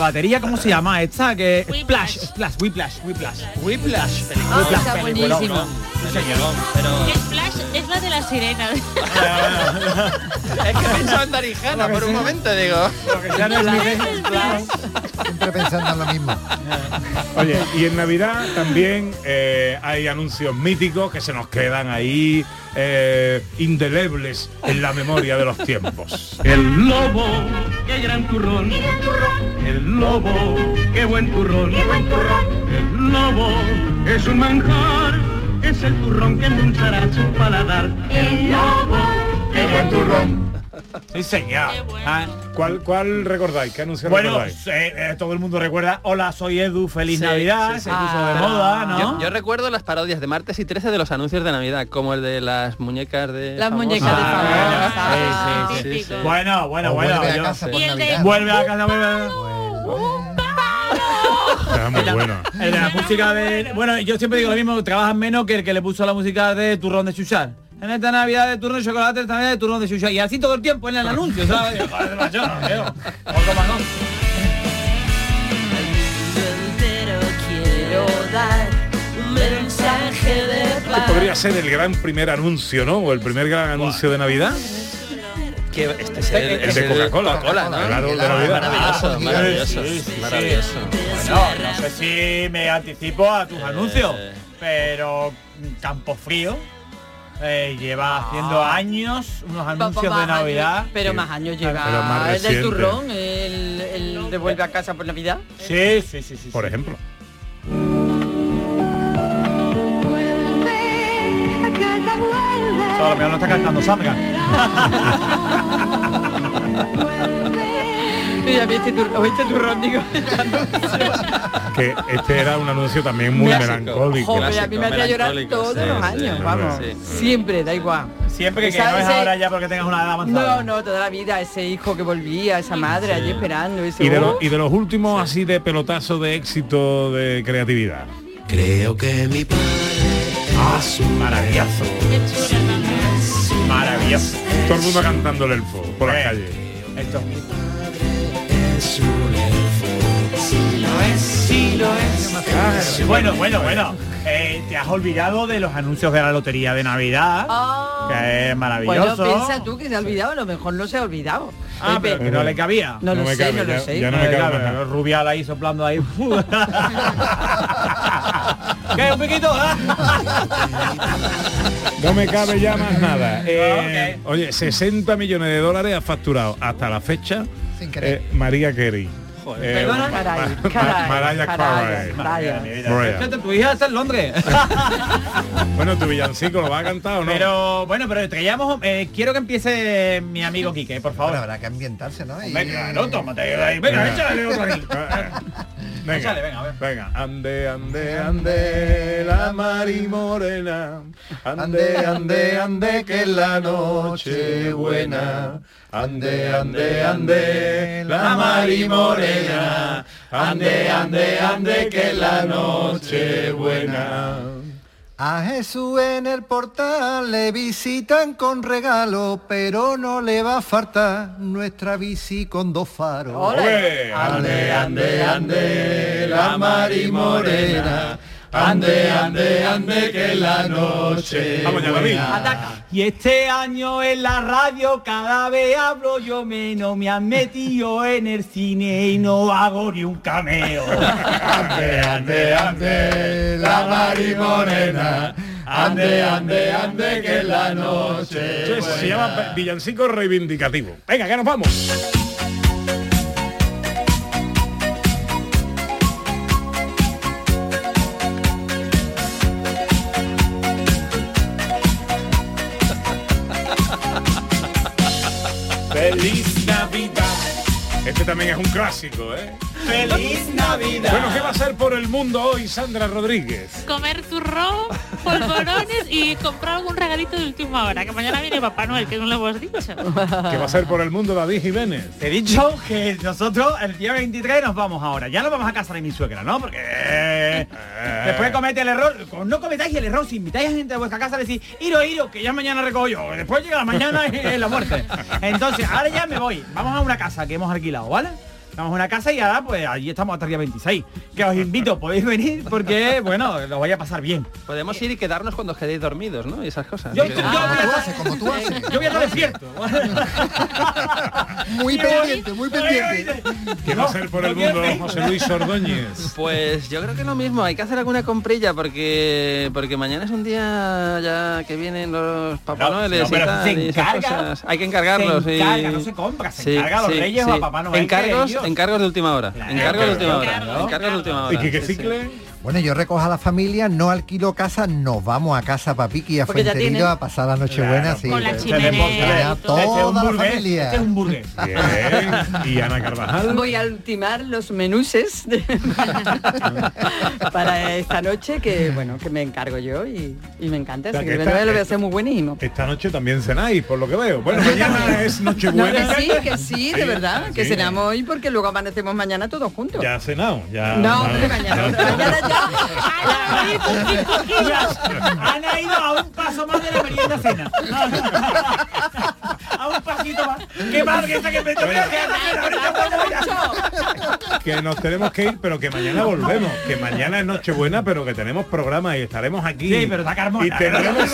batería, ¿cómo se llama esta? Que. Splash, Splash, Whiplash, Whiplash. Whiplash. Whiplash, está señor. Pero Splash es la de la sirena. es que he pensado en Darijana por un momento, digo. Siempre pensando en lo mismo. Oye, y en Navidad también eh, hay anuncios míticos que se nos quedan ahí eh, indelebles en la memoria de los tiempos. El lobo, qué gran turrón. El lobo, qué buen turrón. El lobo es un manjar, es el turrón que endulzará su paladar. El lobo, qué buen turrón. Sí, señor. Ah, ¿Cuál, ¿Cuál recordáis? ¿Qué anuncio Bueno, recordáis? eh, eh, todo el mundo recuerda, hola, soy Edu, feliz Sí, Navidad, sí, sí. se puso de Ah. moda, ¿no? Yo, yo recuerdo las parodias de martes y 13 de los anuncios de Navidad, como el de las muñecas de Las muñecas de Ah, famosos. sí, sí, sí, sí. Bueno, bueno, O bueno. vuelve a casa el de- Navidad. Vuelve a casa, muy. El de la música de. Bueno, yo siempre digo lo mismo, trabajan menos que el que le puso la música de turrón de chuchar. En esta Navidad de turrón de chocolate, esta Navidad de turrón de chuchar. Y así todo el tiempo en el anuncio, ¿sabes? Joder, macho, tío. Otro más, ¿no? quiero dar un mensaje de podría ser el gran primer anuncio, ¿no? O el primer gran anuncio de Navidad. Que este es el, El es de el Coca-Cola. Coca-Cola, ¿no? Claro, de Navidad. Maravilloso, maravilloso, Sí, sí, sí. maravilloso. Bueno, no sé si me anticipo a tus anuncios, pero mm, Campo Frío eh, lleva haciendo años unos anuncios de Navidad. años, pero más años lleva Pero más el del turrón, el, el de vuelve a casa por Navidad. Sí, sí, sí, sí. Por ejemplo. Lo está cantando Sandra. Este turrón, digo. Que este era un anuncio también muy Clásico. melancólico. Joder, a mí me hacía llorar todos sí, los sí, años, sí, vamos. sí. Siempre, da igual. Siempre que, que no es ese- ahora ya porque tengas una edad avanzada. No, no, toda la vida, ese hijo que volvía, esa madre allí esperando. Ese, Y de, los, y de los últimos así de pelotazo de éxito de creatividad. Creo que mi padre es un Maravilloso. Maravilloso. Todo el mundo cantando el elfo por las Eh, calles. Esto. es un elfo. Si lo es, si lo es. Bueno, bueno, bueno. Eh, te has olvidado de los anuncios de la lotería de Navidad, Ah. que es Bueno, maravilloso. piensa tú que se ha olvidado, a lo mejor no se ha olvidado. Ah, pero que no le cabía. No, No lo sé, cabe, no lo ya- sé. ya no me cabe ahí soplando ahí. ¿Qué? ¿Un piquito? No me cabe ya más nada. Ah, Eh, Oye, 60 millones de dólares ha facturado hasta la fecha Sin querer. eh, María Carey. Eh, Perdona. Ma- Caray, Ma- caray, Mariah caray, Carey. Tu hija está en Londres. Bueno, tu villancico lo va a cantar o no. Pero bueno, pero traíamos. eh, quiero que empiece mi amigo Quique, por favor. Ahora habrá que ambientarse, ¿no? Y- Venga, no, tómate ahí. Venga, Venga. échale otro aquí. Venga, Échale, venga, a ver. venga. Ande, ande, ande, la Mari Morena. Ande, ande, ande, que es la noche buena. Ande, ande, ande, la Mari Morena. Ande, ande, ande, que es la noche buena. A Jesús en el portal le visitan con regalo, pero no le va a faltar nuestra bici con dos faros. Ole. Ande, ande, ande, la Mari Morena. Ande, ande, ande, que la noche Vamos ya, buena. Y este año en la radio cada vez hablo yo menos, me han metido en el cine y no hago ni un cameo. Ande, ande, ande, la Mari Morena. Ande, ande, ande, que la noche. Se llama villancico reivindicativo. Venga, que nos vamos. Este también es un clásico, ¿eh? ¡Feliz Navidad! Bueno, ¿qué va a hacer por el mundo hoy Sandra Rodríguez? Comer turrón, polvorones y comprar algún regalito de última hora, que mañana viene Papá Noel, que no lo hemos dicho. ¿Qué va a hacer por el mundo David Jiménez? Te he dicho que nosotros el día 23 nos vamos ahora. Ya nos vamos a casa de mi suegra, ¿no? Porque eh, después comete el error. No cometáis el error si invitáis a gente a vuestra casa a decir, iro, iro, que ya mañana recojo yo. Después llega la mañana y es la muerte. Entonces, ahora ya me voy. Vamos a una casa que hemos alquilado, ¿vale? Vamos a una casa y ahora pues allí estamos hasta el día 26. Que os invito, podéis venir porque, bueno, lo voy a pasar bien. Podemos ir y quedarnos cuando os quedéis dormidos, ¿no? Y esas cosas. Yo, Sí. yo voy a tú estar- haces, como tú haces. Yo voy a estar despierto. Muy pendiente, muy pendiente. ¿Qué va a hacer por el mundo José Luis Ordóñez? Pues yo creo que lo mismo, hay que hacer alguna comprilla porque porque mañana es un día ya que vienen los Papá No, Noeles no, y pero tal, se y esas encarga- cosas. Hay que encargarlos. se y- encarga, no se compra, se encarga a los Reyes o a Papá Noel, Encargos, encargos de última hora. encargos de última hora. Encargos. De última hora. Bueno, yo recojo a la familia, no alquilo casa, nos vamos a casa Papiqui a ya Fuenterido tienen- a pasar la Nochebuena, Claro. sí. Con la Pues, chimenea ya y todo. Este es un toda la burgués, familia. Este es un burgués. Bien. Y Ana Carvajal. Voy a ultimar los menuses de- para esta noche que bueno que me encargo yo y, y me encanta. O sea, así que que esta- lo voy a hacer muy buenísimo. Esta noche también cenáis, por lo que veo. Bueno, mañana es No, Nochebuena. que sí, que sí, de verdad, que sí. cenamos hoy porque luego amanecemos mañana todos juntos. Ya ha cenado, ya. No, mañana, mañana Han ido a un paso más de la merienda cena. A un pasito más. Qué mal que está que me. Que nos tenemos que ir, pero que mañana volvemos. Que mañana es Nochebuena, pero que tenemos programa y estaremos aquí. Sí, pero está Carmona. Y tendremos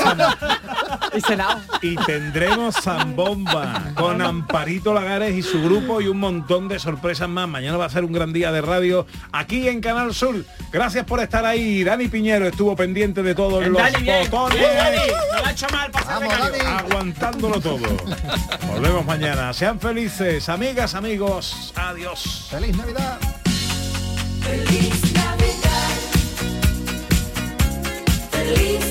y tendremos Zambomba con Amparito Lagares y su grupo y un montón de sorpresas más. Mañana va a ser un gran día de radio aquí en Canal Sur. Gracias por estar ahí. Dani Piñero estuvo pendiente de todos los botones. Dani. No mal. Aguantándolo todo. Volvemos mañana. Sean felices, amigas, amigos. Adiós. Feliz Navidad. Feliz Navidad. Feliz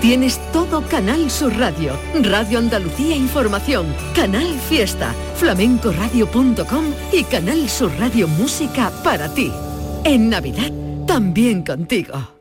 Tienes todo Canal Sur Radio, Radio Andalucía Información, Canal Fiesta, flamencoradio.com y Canal Sur Radio Música para ti. En Navidad, también contigo.